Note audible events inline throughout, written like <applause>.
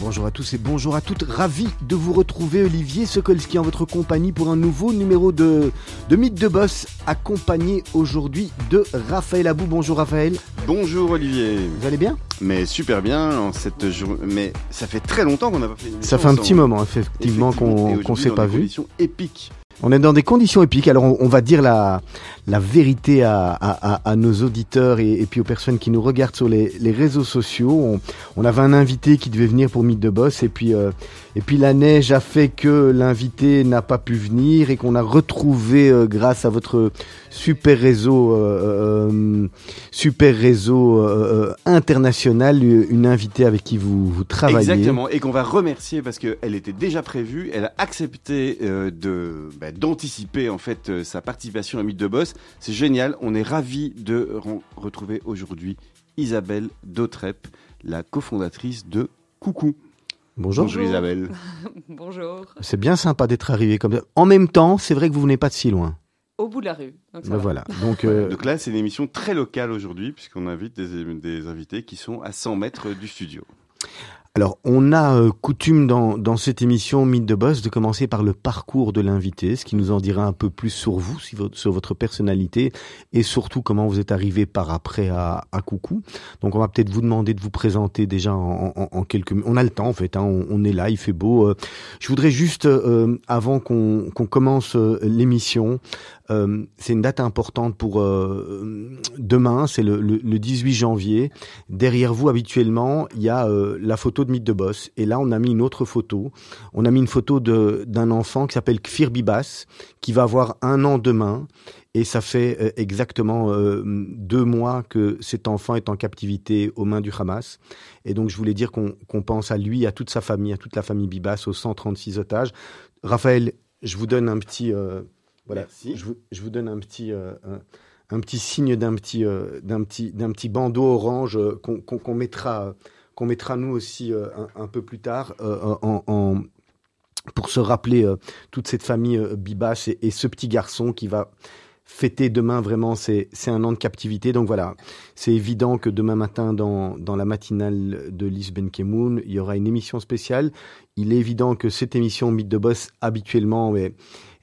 Bonjour à tous et bonjour à toutes. Ravi de vous retrouver, Olivier Sokolski, en votre compagnie pour un nouveau numéro de, de Mythe de Boss, accompagné aujourd'hui de Raphaël Abou. Bonjour Raphaël. Bonjour Olivier. Vous allez bien? Mais super bien en cette journée. Mais ça fait très longtemps qu'on n'a pas fait une Ça fait un petit moment, effectivement, qu'on ne s'est pas vu. épique. On est dans des conditions épiques. Alors, on, va dire la, la vérité à, à, à nos auditeurs et, et, puis aux personnes qui nous regardent sur les, les réseaux sociaux. On, on, avait un invité qui devait venir pour Mythe de Boss et puis euh, et puis la neige a fait que l'invité n'a pas pu venir et qu'on a retrouvé euh, grâce à votre super réseau euh, euh super réseau international une invitée avec qui vous, vous travaillez. Exactement et qu'on va remercier parce qu'elle était déjà prévue. Elle a accepté de bah, d'anticiper en fait sa participation à Mythe de Boss. C'est génial. On est ravi de retrouver aujourd'hui Isabelle Dautrep, la cofondatrice de Coucou. Bonjour. Bonjour Isabelle. <laughs> Bonjour. C'est bien sympa d'être arrivé comme ça. En même temps, c'est vrai que vous venez pas de si loin. Au bout de la rue. Donc, ben voilà. <laughs> Donc, euh... Donc, là, c'est une émission très locale aujourd'hui, puisqu'on invite des, des, invités qui sont à 100 mètres du studio. Alors, on a euh, coutume dans, dans, cette émission Mythe de Boss de commencer par le parcours de l'invité, ce qui nous en dira un peu plus sur vous, sur votre personnalité et surtout comment vous êtes arrivé par après à, à Coucou. Donc, on va peut-être vous demander de vous présenter déjà en, en, en quelques minutes. On a le temps en fait, hein, on, est là, il fait beau. Euh, je voudrais juste, euh, avant qu'on commence euh, l'émission, euh, c'est une date importante pour euh, demain, c'est le, le, le, 18 janvier. Derrière vous, habituellement, il y a euh, la photo de Mythe de Boss. Et là, on a mis une autre photo. On a mis une photo d'un enfant qui s'appelle Kfir Bibas, qui va avoir un an demain. Et ça fait exactement deux mois que cet enfant est en captivité aux mains du Hamas. Et donc, je voulais dire qu'on pense à lui, à toute sa famille, à toute la famille Bibas, aux 136 otages. Raphaël, je vous donne un petit voilà, je vous, je vous, donne un petit, euh, un, petit signe d'un petit, euh, d'un petit, d'un petit bandeau orange euh, qu'on qu mettra, qu'on mettra nous aussi euh, un, un, peu plus tard en, en, pour se rappeler toute cette famille Bibas et, et, ce petit garçon qui va fêter demain vraiment c'est un an de captivité. Donc voilà. C'est évident que demain matin dans, dans la matinale de Lise Benkemoun il y aura une émission spéciale. Il est évident que cette émission Mythe de Boss habituellement mais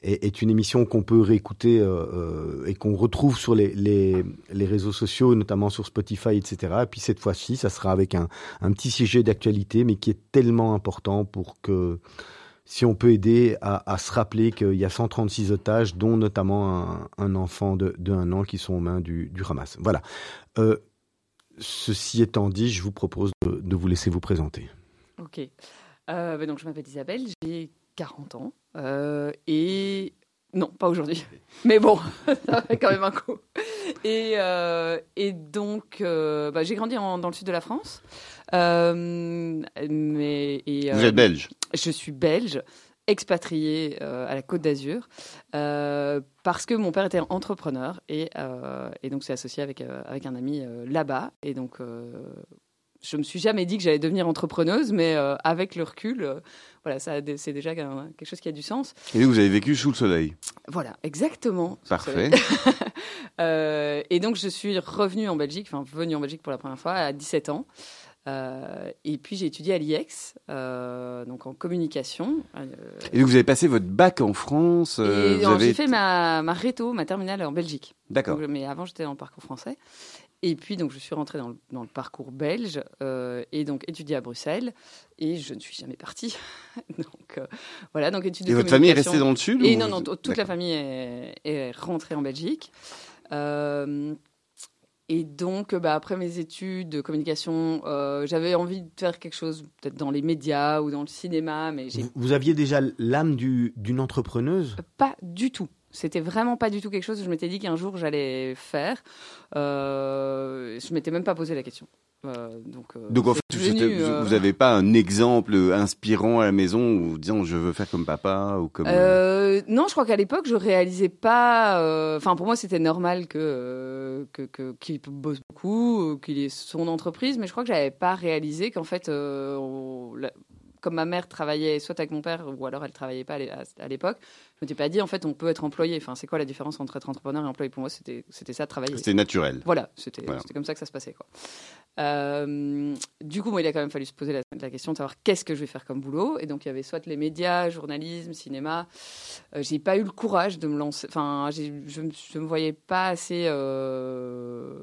est, une émission qu'on peut réécouter euh, euh, et qu'on retrouve sur les, les, les, réseaux sociaux, notamment sur Spotify, etc. Et puis cette fois-ci, ça sera avec un, un petit sujet d'actualité, mais qui est tellement important pour que si on peut aider à, se rappeler qu'il y a 136 otages, dont notamment un, un enfant de, de, un an qui sont aux mains du, du Hamas. Voilà. Euh, ceci étant dit, je vous propose de, vous laisser vous présenter. Ok. Ben donc je m'appelle Isabelle, j'ai 40 ans. Euh, et non, pas aujourd'hui. Mais bon, <laughs> ça fait quand même un coup. Et, euh, et donc, euh, bah, j'ai grandi en, dans le sud de la France. Mais, et, Vous êtes belge? Je suis belge, expatriée à la Côte d'Azur, parce que mon père était entrepreneur et, et donc c'est associé avec, avec un ami là-bas. Et donc, je me suis jamais dit que j'allais devenir entrepreneuse, mais euh, avec le recul, euh, voilà, ça, c'est déjà quelque chose qui a du sens. Et vous avez vécu sous le soleil. Voilà, exactement. Parfait. <laughs> euh, et donc, je suis revenue en Belgique, enfin, venue en Belgique pour la première fois à 17 ans. Et puis j'ai étudié à l'IEX, donc en communication. et donc vous avez passé votre bac en France J'ai fait ma, ma réto, ma terminale en Belgique. D'accord. Mais avant j'étais le parcours français. Et puis, donc, je suis rentrée dans le, dans le parcours belge euh, et donc étudié à Bruxelles. Et je ne suis jamais partie. <laughs> donc, euh, voilà. Donc, études et votre famille est restée dans le sud Et non, non, toute la famille est, est, rentrée en Belgique. Euh, et donc, bah, après mes études de communication, euh, j'avais envie de faire quelque chose peut-être dans les médias ou dans le cinéma. Mais vous, vous aviez déjà l'âme d'une entrepreneuse? Pas du tout. C'était vraiment pas du tout quelque chose que je m'étais dit qu'un jour j'allais faire. Euh, je m'étais même pas posé la question. Euh, donc, euh, Donc en fait, vous euh, vous n'avez pas un exemple inspirant à la maison où disant je veux faire comme papa ou comme. Euh, non, je crois qu'à l'époque, je réalisais pas. euh, Enfin, pour moi, c'était normal que euh, que qu'il bosse beaucoup, euh, qu'il ait son entreprise, mais je crois que j'avais pas réalisé qu'en fait, euh, on- comme ma mère travaillait soit avec mon père ou alors elle travaillait pas à l'é- à à l'époque, je m'étais pas dit en fait on peut être employé. Enfin, c'est quoi la différence entre être entrepreneur et employé? Pour moi, c'était c'était ça, travailler. C'était naturel. Voilà, c'était Voilà. comme ça que ça se passait. Quoi. Euh, du coup, moi, il a quand même fallu se poser la, la question de savoir qu'est-ce que je vais faire comme boulot. Et donc, il y avait soit les médias, journalisme, cinéma. Euh, j'ai pas eu le courage de me lancer. Enfin, je me, je me voyais pas assez. euh,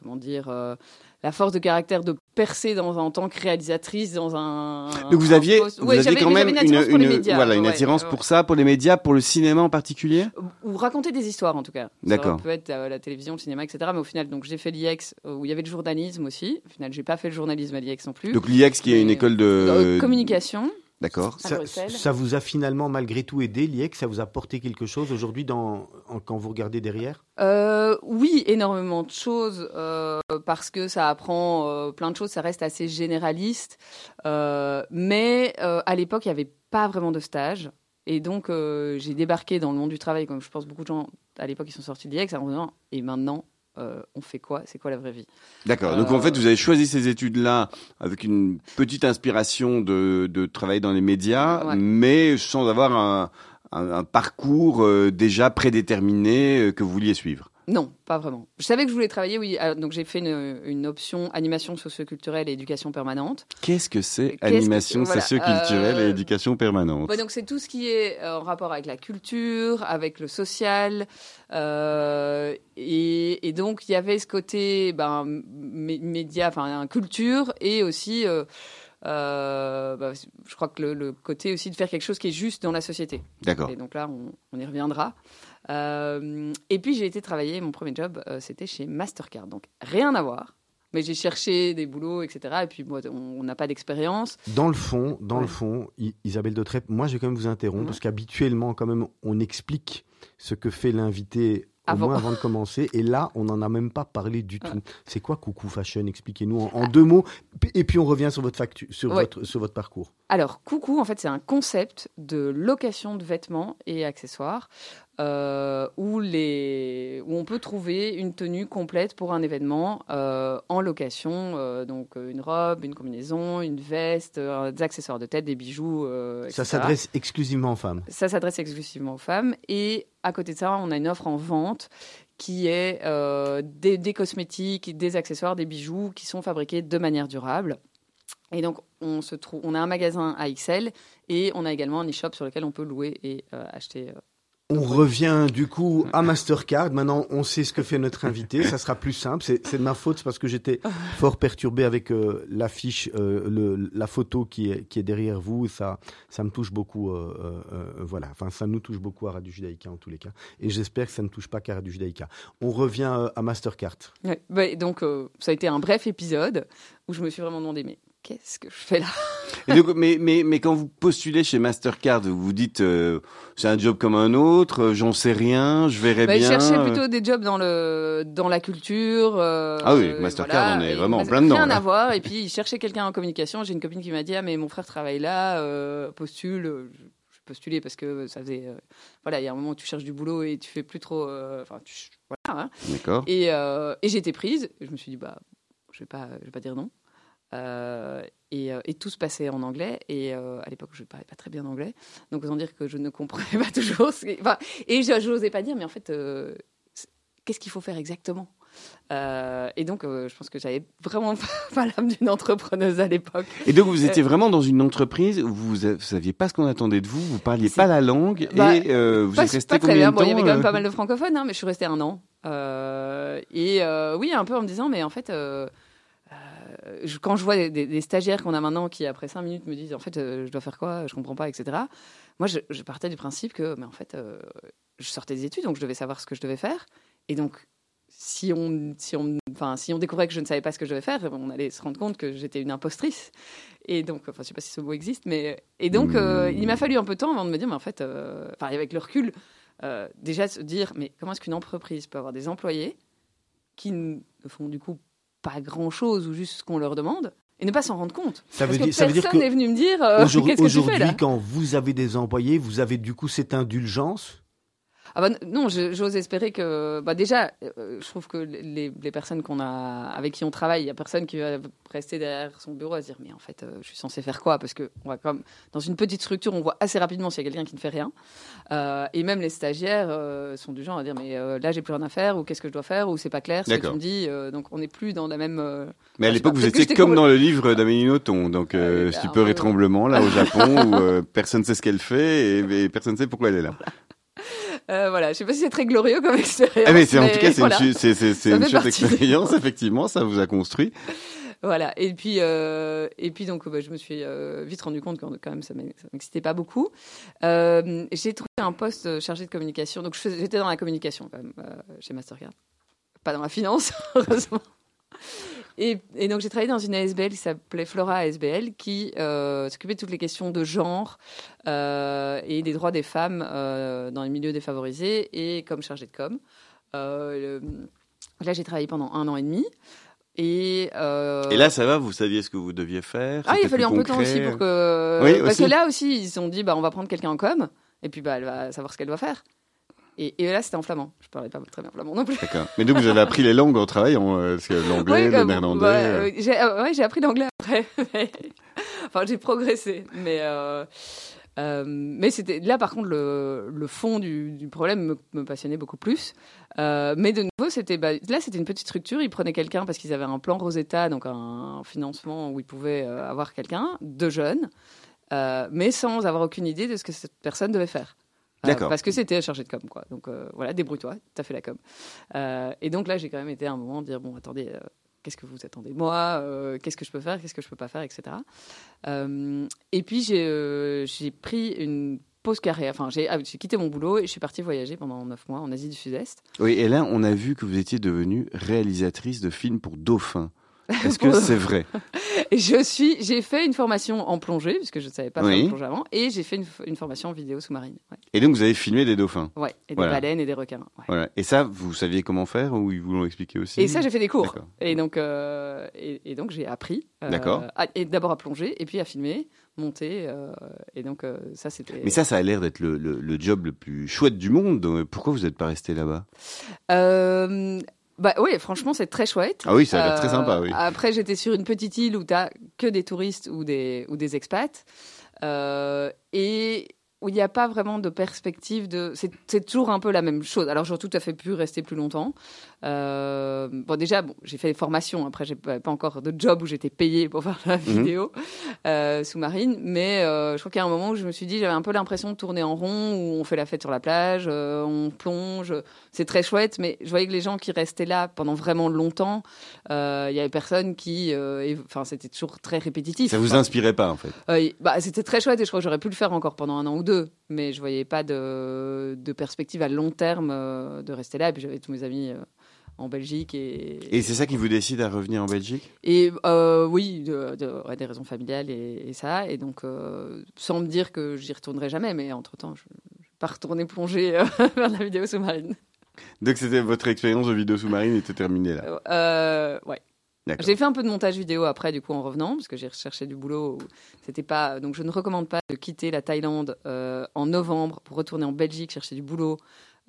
comment dire euh, la force de caractère de percer dans en tant que réalisatrice dans un. Donc vous aviez, vous Ouais, aviez quand même une attirance pour médias. voilà, une Ouais, attirance ouais. pour ça, pour les médias, pour le cinéma en particulier? ou raconter des histoires en tout cas. D'accord. Ça peut être euh, la télévision, le cinéma, etc. Mais au final, donc j'ai fait l'IEX euh, où il y avait le journalisme aussi. Au final, j'ai pas fait le journalisme à l'IEX non plus. Donc l'IEX qui est une école de. Euh, communication. D'accord. Ça, vous a finalement malgré tout aidé, l'IEC Ça vous a apporté quelque chose aujourd'hui dans, en- quand vous regardez derrière? Euh, oui, énormément de choses euh, parce que ça apprend euh, plein de choses. Ça reste assez généraliste, Euh, mais euh, à l'époque, il n'y avait pas vraiment de stage. Et donc, euh, j'ai débarqué dans le monde du travail, comme je pense beaucoup de gens à l'époque qui sont sortis de l'IEX, en me disant Et maintenant, euh, on fait quoi? C'est quoi la vraie vie? D'accord. Donc en Euh, fait, vous avez choisi ces études-là avec une petite inspiration de, de travailler dans les médias, Ouais. mais sans avoir un, un- un parcours euh, déjà prédéterminé euh, que vous vouliez suivre. Non, pas vraiment. Je savais que je voulais travailler, oui. Alors, donc, j'ai fait une, une option animation socioculturelle et éducation permanente. Qu'est-ce que c'est animation Voilà, socioculturelle euh, et éducation permanente donc c'est tout ce qui est euh, en rapport avec la culture, avec le social, euh, et, et donc il y avait ce côté ben, mé- média, enfin culture, et aussi, euh, euh, bah, je crois que le, le côté aussi de faire quelque chose qui est juste dans la société. D'accord. Et donc là, on, on y reviendra. Euh, et puis j'ai été travailler, mon premier job, euh, c'était chez Mastercard, donc rien à voir. Mais j'ai cherché des boulots, etc. Et puis moi, on n'a pas d'expérience. Dans le fond, dans Ouais. le fond, Isabelle de moi je vais quand même vous interrompre Ouais. parce qu'habituellement, quand même, on explique ce que fait l'invité au Avant. moins avant de commencer. Et là, on n'en a même pas parlé du Ouais. tout. C'est quoi Coucou Fashion? Expliquez-nous en, en deux mots. Et puis on revient sur votre, factu- sur Ouais. votre, sur votre parcours. Alors, Coucou, en fait, c'est un concept de location de vêtements et accessoires euh, où, les... où on peut trouver une tenue complète pour un événement euh, en location. euh, donc, une robe, une combinaison, une veste, des accessoires de tête, des bijoux. euh, Ça etc. s'adresse exclusivement aux femmes. Ça s'adresse exclusivement aux femmes. Et à côté de ça, on a une offre en vente qui est des, des cosmétiques, des accessoires, des bijoux qui sont fabriqués de manière durable. Et donc, on, se trouve, on a un magasin à XL et on a également un e-shop sur lequel on peut louer et euh, acheter. euh. On revient du coup à Mastercard. Maintenant, on sait ce que fait notre invité. Ça sera plus simple. C'est de ma faute parce que j'étais fort perturbé avec euh, l'affiche, euh, la photo qui est, qui est derrière vous. Ça, ça me touche beaucoup. euh, euh, euh, voilà. Enfin, ça nous touche beaucoup à Radio Judaïka en tous les cas. Et j'espère que ça ne touche pas qu'à Radio Judaïka. On revient euh, à Mastercard. Ouais. Bah, donc, ça a été un bref épisode où je me suis vraiment demandé, mais qu'est-ce que je fais là? Et donc, mais, mais, mais quand vous postulez chez Mastercard, vous vous dites euh, c'est un job comme un autre, euh, j'en sais rien, je verrai Bah, Je bien. cherchais euh, plutôt des jobs dans, le, dans la culture. euh, Ah oui, Mastercard, on est vraiment en plein dedans, Rien là. à voir. Et puis, il cherchait quelqu'un en communication. J'ai une copine qui m'a dit Ah, mais mon frère travaille là, postule. Je je postulais parce que ça faisait. euh, voilà, il y a un moment où tu cherches du boulot et tu fais plus trop. Enfin, voilà. hein. D'accord. Et, euh, et j'ai été prise. Je me suis dit Bah, je vais pas, je vais pas dire non. Euh, et, euh, et tout se passait en anglais. Et euh, à l'époque, je ne parlais pas très bien anglais. Donc, autant dire que je ne comprenais <laughs> pas toujours. ce qui- enfin, et je n'osais pas dire, mais en fait, euh, qu'est-ce qu'il faut faire exactement? Et donc, je pense que j'avais vraiment <laughs> pas l'âme d'une entrepreneuse à l'époque. Et donc, vous étiez vraiment dans une entreprise où vous ne saviez pas ce qu'on attendait de vous, vous parliez C'est- pas la langue, Bah, et vous Pas, êtes resté combien bien. de Bon, il y temps avait quand même pas mal de francophones, hein, mais je suis restée un an. Et oui, un peu en me disant, mais en fait. Euh, quand je vois des, stagiaires qu'on a maintenant qui, après cinq minutes, me disent en fait, euh, je dois faire quoi, je comprends pas, etc. Moi, je, partais du principe que, mais en fait, euh, je sortais des études, donc je devais savoir ce que je devais faire. Et donc, si on, si on, enfin, si on découvrait que je ne savais pas ce que je devais faire, on allait se rendre compte que j'étais une impostrice. Et donc, enfin, je sais pas si ce mot existe, mais et donc, il m'a fallu un peu de temps avant de me dire, mais en fait, enfin, avec le recul, déjà se dire, mais comment est-ce qu'une entreprise peut avoir des employés qui ne font du coup pas grand-chose ou juste ce qu'on leur demande et ne pas s'en rendre compte. Ça Parce veut que dire, ça veut dire personne que n'est venu me dire, euh, <laughs> aujourd- qu'est-ce que tu fais aujourd'hui, quand vous avez des employés, vous avez du coup cette indulgence Ah bah, non, j'ose espérer que. Bah déjà, euh, je trouve que les, les personnes qu'on a, avec qui on travaille, il n'y a personne qui va rester derrière son bureau à se dire Mais en fait, euh, je suis censé faire quoi? Parce que on va comme, dans une petite structure, on voit assez rapidement s'il y a quelqu'un qui ne fait rien. Euh, et même les stagiaires euh, sont du genre à dire Mais euh, là, j'ai plus rien à faire, ou qu'est-ce que je dois faire, ou c'est pas clair ce que tu me dis. Donc on n'est plus dans la même. Mais à l'époque, vous étiez comme dans le livre d'Amélie Nothomb, donc stupeur et tremblement, là, au Japon, <laughs> où personne ne sait ce qu'elle fait et, et personne ne sait pourquoi elle est là. Euh, voilà, je sais pas si c'est très glorieux comme <laughs> expérience. Ah, mais en tout cas, c'est voilà. une, c'est- une chouette expérience, <laughs> effectivement, ça vous a construit. Voilà. Et puis, euh, et puis donc, bah, je me suis euh, vite rendu compte que quand même, ça m'ex- ça m'excitait pas beaucoup. J'ai trouvé un poste chargé de communication. Donc, j'étais dans la communication quand même chez Mastercard, pas dans la finance, <laughs> heureusement. Et, et donc, j'ai travaillé dans une ASBL qui s'appelait Flora ASBL, qui euh, s'occupait de toutes les questions de genre euh, et des droits des femmes euh, dans les milieux défavorisés et comme chargée de com. Le- là, j'ai travaillé pendant un an et demi. Et, euh, Et là, ça va, vous saviez ce que vous deviez faire? Ah, il a fallu un peu de temps aussi pour que. Oui, Parce aussi. que là aussi, ils se sont dit, bah, on va prendre quelqu'un en com, et puis bah, elle va savoir ce qu'elle doit faire. Et, et là, c'était en flamand. Je parlais pas très bien flamand non plus. D'accord. Mais donc, vous avez appris les langues en travaillant, euh, parce que l'anglais, Oui, le néerlandais. bah, euh, euh, j'ai euh, ouais, j'ai appris l'anglais après. <laughs> enfin, j'ai progressé. Mais, euh, mais c'était là, par contre, le, le fond du, du problème me, me passionnait beaucoup plus. Euh, mais de nouveau, c'était bah, là, c'était une petite structure. Ils prenaient quelqu'un parce qu'ils avaient un plan Rosetta, donc un, financement où ils pouvaient euh, avoir quelqu'un de jeune, mais sans avoir aucune idée de ce que cette personne devait faire. Euh, D'accord. parce que c'était chargé de com, quoi. Donc euh, voilà, débrouille-toi, t'as fait la com. Euh, et donc là, j'ai quand même été à un moment dire bon, attendez, qu'est-ce que vous attendez de moi Euh, Qu'est-ce que je peux faire Qu'est-ce que je peux pas faire, etc. Euh, et puis j'ai euh, pris une pause carrière. Enfin, j'ai ah, j'ai quitté mon boulot et je suis partie voyager pendant neuf mois en Asie du Sud-Est. Oui, et là, on a vu que vous étiez devenue réalisatrice de films pour dauphins. Est-ce que c'est vrai <laughs> je suis, j'ai fait une formation en plongée puisque je ne savais pas faire Oui. plongée avant, et j'ai fait une, formation en vidéo sous-marine. Ouais. Et donc, vous avez filmé des dauphins. Ouais, et des Voilà. baleines et des requins. ouais. Voilà. Et ça, vous saviez comment faire ou ils vous l'ont expliqué aussi Et ça, j'ai fait des cours. Et donc, euh, et, et donc j'ai appris. euh, D'accord. et d'abord à plonger, et puis à filmer, monter. euh, et donc, euh, ça, c'était. Mais ça, ça a l'air d'être le, le- le job le plus chouette du monde. Pourquoi vous n'êtes pas resté là-bas? Euh, bah oui, franchement, c'est très chouette. Ah oui, ça a l'air Euh, très sympa, oui. Après, j'étais sur une petite île où tu que des touristes ou des, ou des expats. Euh, et où il n'y a pas vraiment de perspective de. C'est c'est toujours un peu la même chose. Alors, j'aurais tout à fait pu rester plus longtemps. Euh, bon, déjà, bon, j'ai fait des formations. Après, j'ai pas pas encore de job où j'étais payée pour faire la vidéo euh, sous-marine. Mais euh, je crois qu'il y a un moment où je me suis dit, j'avais un peu l'impression de tourner en rond, où on fait la fête sur la plage, on plonge. C'est très chouette, mais je voyais que les gens qui restaient là pendant vraiment longtemps, il y avait personne qui. Enfin, c'était toujours très répétitif. Ça vous inspirait pas, en fait? Bah, c'était très chouette et je crois que j'aurais pu le faire encore pendant un an ou deux, mais je voyais pas de, de perspective à long terme de rester là. Et puis j'avais tous mes amis en Belgique et, Et c'est ça qui vous décide à revenir en Belgique? Et euh, oui, de, de- ouais, des raisons familiales et, et ça. Et donc, euh, sans me dire que j'y retournerai jamais, mais entre-temps, je ne vais pas retourner plonger euh, <laughs> vers la vidéo sous-marine. Donc, c'était votre expérience de vidéo sous-marine était terminée là. Euh, ouais. J'ai fait un peu de montage vidéo après, du coup, en revenant, parce que j'ai recherché du boulot. C'était pas. Donc, je ne recommande pas de quitter la Thaïlande euh, en novembre pour retourner en Belgique chercher du boulot.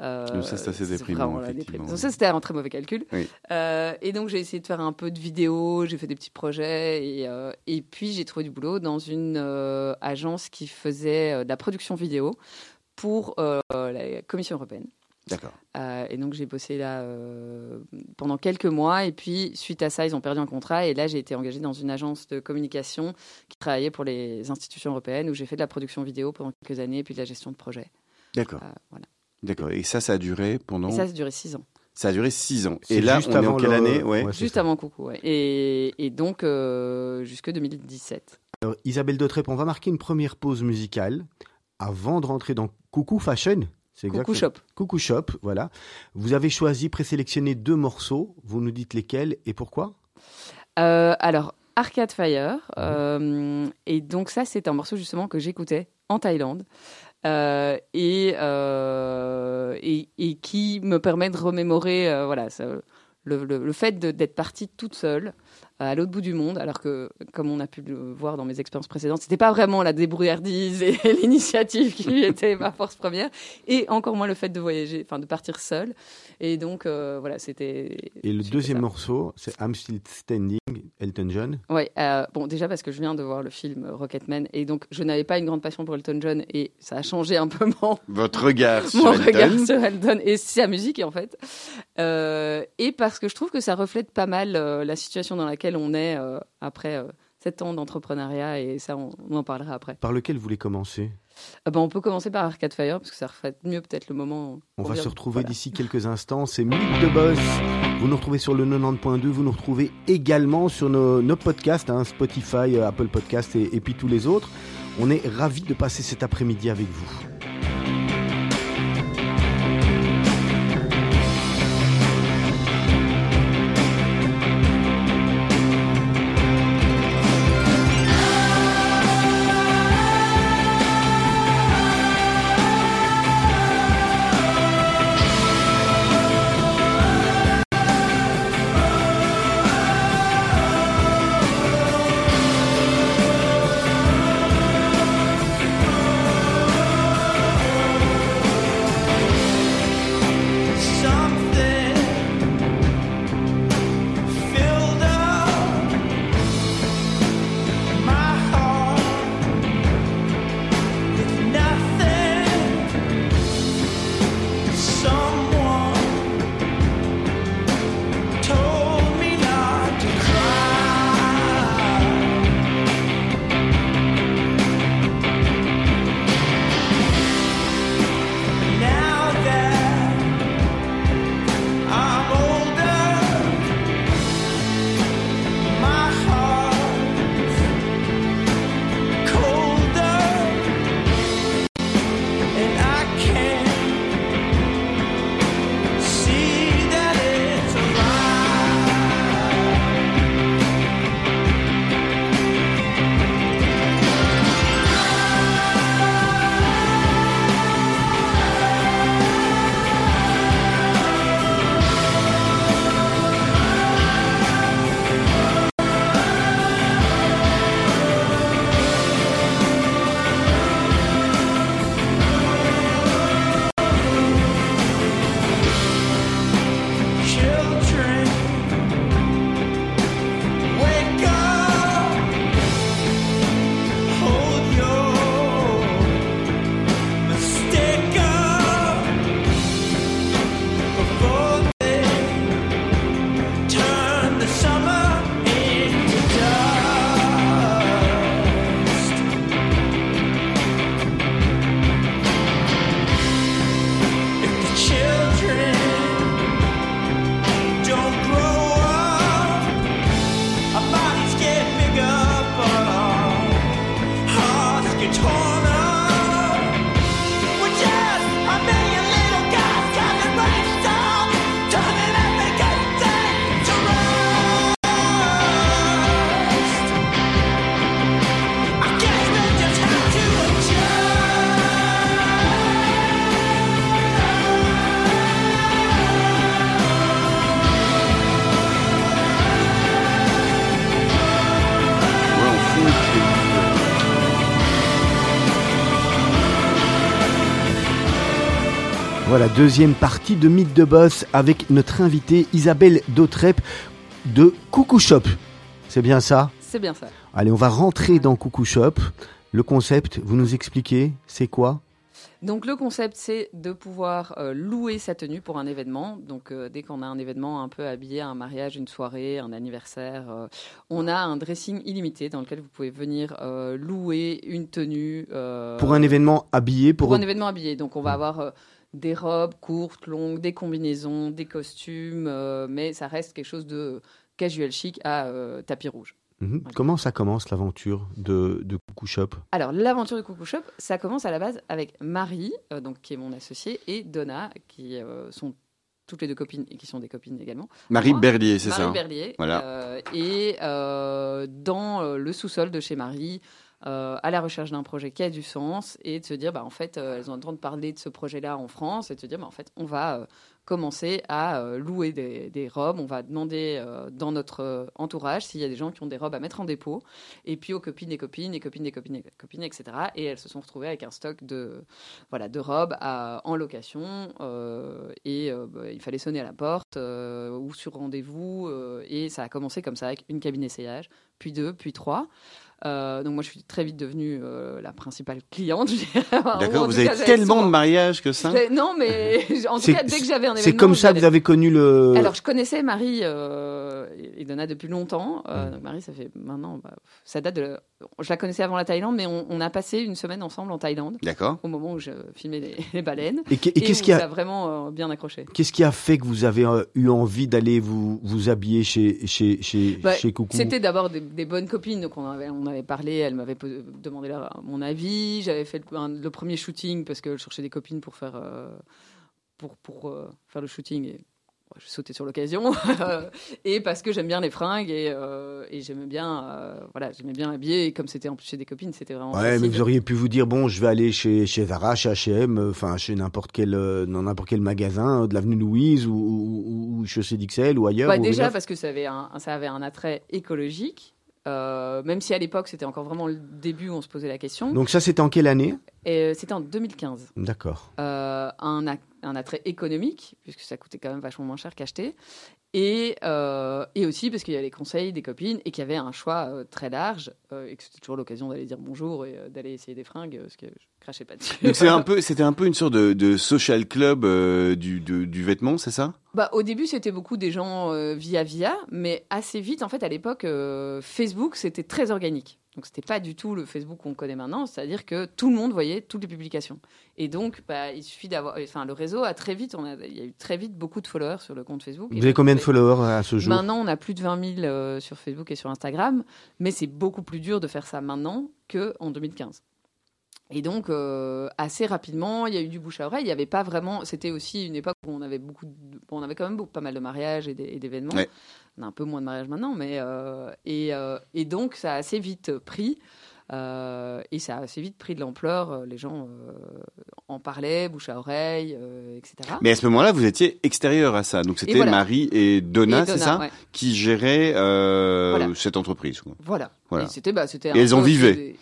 Euh, Donc ça, c'est assez déprimant, effectivement. Donc ça, c'était un très mauvais calcul. Oui. Euh, et donc, j'ai essayé de faire un peu de vidéo, j'ai fait des petits projets. Et, euh, et puis, j'ai trouvé du boulot dans une agence qui faisait de la production vidéo pour la Commission européenne. D'accord. Euh, et donc j'ai bossé là euh, pendant quelques mois et puis suite à ça ils ont perdu un contrat et là j'ai été engagée dans une agence de communication qui travaillait pour les institutions européennes où j'ai fait de la production vidéo pendant quelques années et puis de la gestion de projet. D'accord. Euh, voilà. D'accord. Et ça, ça a duré pendant. Et ça ça a duré six ans, Ça a duré six ans. Et là, juste on est en quelle le- année ouais. Juste ça. avant Coucou. ouais. Et, et donc euh, jusque 2017. Alors, Isabelle Dautrep, on va marquer une première pause musicale avant de rentrer dans Coucou Fashion. C'est Coucou Shop. Coucou Shop, voilà. Vous avez choisi, présélectionné deux morceaux. Vous nous dites lesquels et pourquoi? Euh, alors, Arcade Fire. euh, et donc, ça, c'est un morceau justement que j'écoutais en Thaïlande. Euh, et, euh, et, qui me permet de remémorer euh, le, le- fait d'être partie toute seule à l'autre bout du monde, alors que, comme on a pu le voir dans mes expériences précédentes, c'était pas vraiment la débrouillardise et <laughs> l'initiative qui était ma force première, et encore moins le fait de voyager, enfin de partir seule. Et donc, euh, voilà, c'était. Et le deuxième ça. morceau, c'est I'm Still Standing, Elton John. Ouais, euh, bon, déjà parce que je viens de voir le film Rocketman, et donc je n'avais pas une grande passion pour Elton John, et ça a changé un peu mon, <laughs> Votre regard <laughs> sur mon Elton. regard sur Elton et sa musique en fait. Euh, et parce que je trouve que ça reflète pas mal euh, la situation dans laquelle on est euh, après euh, sept ans d'entrepreneuriat et ça on, on en parlera après. Par lequel vous voulez commencer? Euh, ben, on peut commencer par Arcade Fire parce que ça reflète mieux peut-être le moment. On va se retrouver voilà. d'ici quelques instants. C'est Mythe de Boss. Vous nous retrouvez sur le 90.2. Vous nous retrouvez également sur nos, nos podcasts, hein, Spotify, euh, Apple Podcasts et, et puis tous les autres. On est ravis de passer cet après-midi avec vous. Voilà, deuxième partie de Mythe de Boss avec notre invitée Isabelle Dautrep de Coucou Shop. C'est bien ça? C'est bien ça. Allez, on va rentrer dans Coucou Shop. Le concept, vous nous expliquez, c'est quoi? Donc le concept, c'est de pouvoir euh, louer sa tenue pour un événement. Donc euh, dès qu'on a un événement un peu habillé, un mariage, une soirée, un anniversaire, euh, on a un dressing illimité dans lequel vous pouvez venir louer une tenue. Pour un événement habillé, pour, pour un événement habillé. Donc on va avoir des robes courtes, longues, des combinaisons, des costumes, euh, mais ça reste quelque chose de casual chic à euh, tapis rouge. Mhm. Comment ça commence l'aventure de, de Coucou Shop? Alors, l'aventure du Coucou Shop, ça commence à la base avec Marie, euh, donc, qui est mon associée, et Donna, qui euh, sont toutes les deux copines et qui sont des copines également. Marie Moi, Berlier, c'est Marie ça hein? Berlier. Voilà. euh, et euh, dans euh, le sous-sol de chez Marie, euh, à la recherche d'un projet qui a du sens et de se dire, bah, en fait, euh, elles ont entendu parler de ce projet-là en France et de se dire, bah, en fait, on va euh, commencer à louer des, robes, on va demander dans notre entourage s'il y a des gens qui ont des robes à mettre en dépôt, et puis aux copines des copines, et copines des copines, des copines, etc. Et elles se sont retrouvées avec un stock de, voilà, de robes en location, et bah, il fallait sonner à la porte ou sur rendez-vous, et ça a commencé comme ça avec une cabine essayage, puis deux, puis trois. Euh, donc moi je suis très vite devenue euh, la principale cliente. <laughs> D'accord, vous avez tellement souvent- de mariages que ça. Non mais <laughs> <laughs> en tout cas dès que j'avais un événement, C'est comme ça que vous avez connu le. alors, je connaissais Marie euh, et Donna depuis longtemps. Euh, Mm. donc Marie, ça fait maintenant, bah, ça date de. Je la connaissais avant la Thaïlande, mais on, on a passé une semaine ensemble en Thaïlande D'accord. au moment où je filmais les, les baleines. et, qu'est- et qu'est-ce qui a s'est vraiment bien accroché. Qu'est-ce qui a fait que vous avez eu envie d'aller vous, vous habiller chez, chez, chez, Bah, chez Coucou C'était d'abord des, des bonnes copines, donc on avait, on avait parlé, elle m'avait demandé mon avis, j'avais fait le, un- le premier shooting parce que je cherchais des copines pour faire, euh, pour, pour euh, faire le shooting et je sautais sur l'occasion <laughs> et parce que j'aime bien les fringues et, euh, et j'aimais bien, voilà, j'aimais bien habiller et comme c'était en plus chez des copines, c'était vraiment Ouais, mais vous auriez pu vous dire bon, je vais aller chez chez Zara, chez H&M, enfin chez n'importe quel dans n'importe quel magasin de l'avenue Louise ou, ou, ou chez CDXL ou ailleurs. Bah, déjà parce que ça avait un, ça avait un attrait écologique. Euh, même si à l'époque c'était encore vraiment le début où on se posait la question. Donc ça, c'était en quelle année? Et euh, c'était en 2015. D'accord. euh, un, attrait économique, puisque ça coûtait quand même vachement moins cher qu'acheter, et, euh, et aussi parce qu'il y avait les conseils des copines et qu'il y avait un choix euh, très large, et que c'était toujours l'occasion d'aller dire bonjour et d'aller essayer des fringues, parce que je crachais pas dessus. Donc c'est un <laughs> peu, c'était un peu une sorte de, de social club du, de- du vêtement, c'est ça? Bah, au début, c'était beaucoup des gens via via, mais assez vite, en fait, à l'époque, Facebook, c'était très organique. Donc, c'était pas du tout le Facebook qu'on connaît maintenant, c'est-à-dire que tout le monde voyait toutes les publications. Et donc, bah, il suffit d'avoir. Enfin, le réseau a très vite, on a, il y a eu très vite beaucoup de followers sur le compte Facebook. Vous avez combien de followers à ce jour? Maintenant, on a plus de 20 000 euh, sur Facebook et sur Instagram, mais c'est beaucoup plus dur de faire ça maintenant qu'en 2015. Et donc, euh, assez rapidement, il y a eu du bouche à oreille. Il n'y avait pas vraiment. C'était aussi une époque où on avait beaucoup. de- on avait quand même beaucoup, pas mal de mariages et d'événements. Ouais. On a un peu moins de mariages maintenant, mais euh, et, euh, et donc ça a assez vite pris. et ça a assez vite pris de l'ampleur. Les gens en parlaient, bouche à oreille, etc. Mais à ce moment-là, vous étiez extérieur à ça. Donc c'était voilà. Marie et Donna, c'est ça ouais. Qui géraient Voilà. cette entreprise. Voilà. Voilà. Et c'était, bah. Et elles en vivaient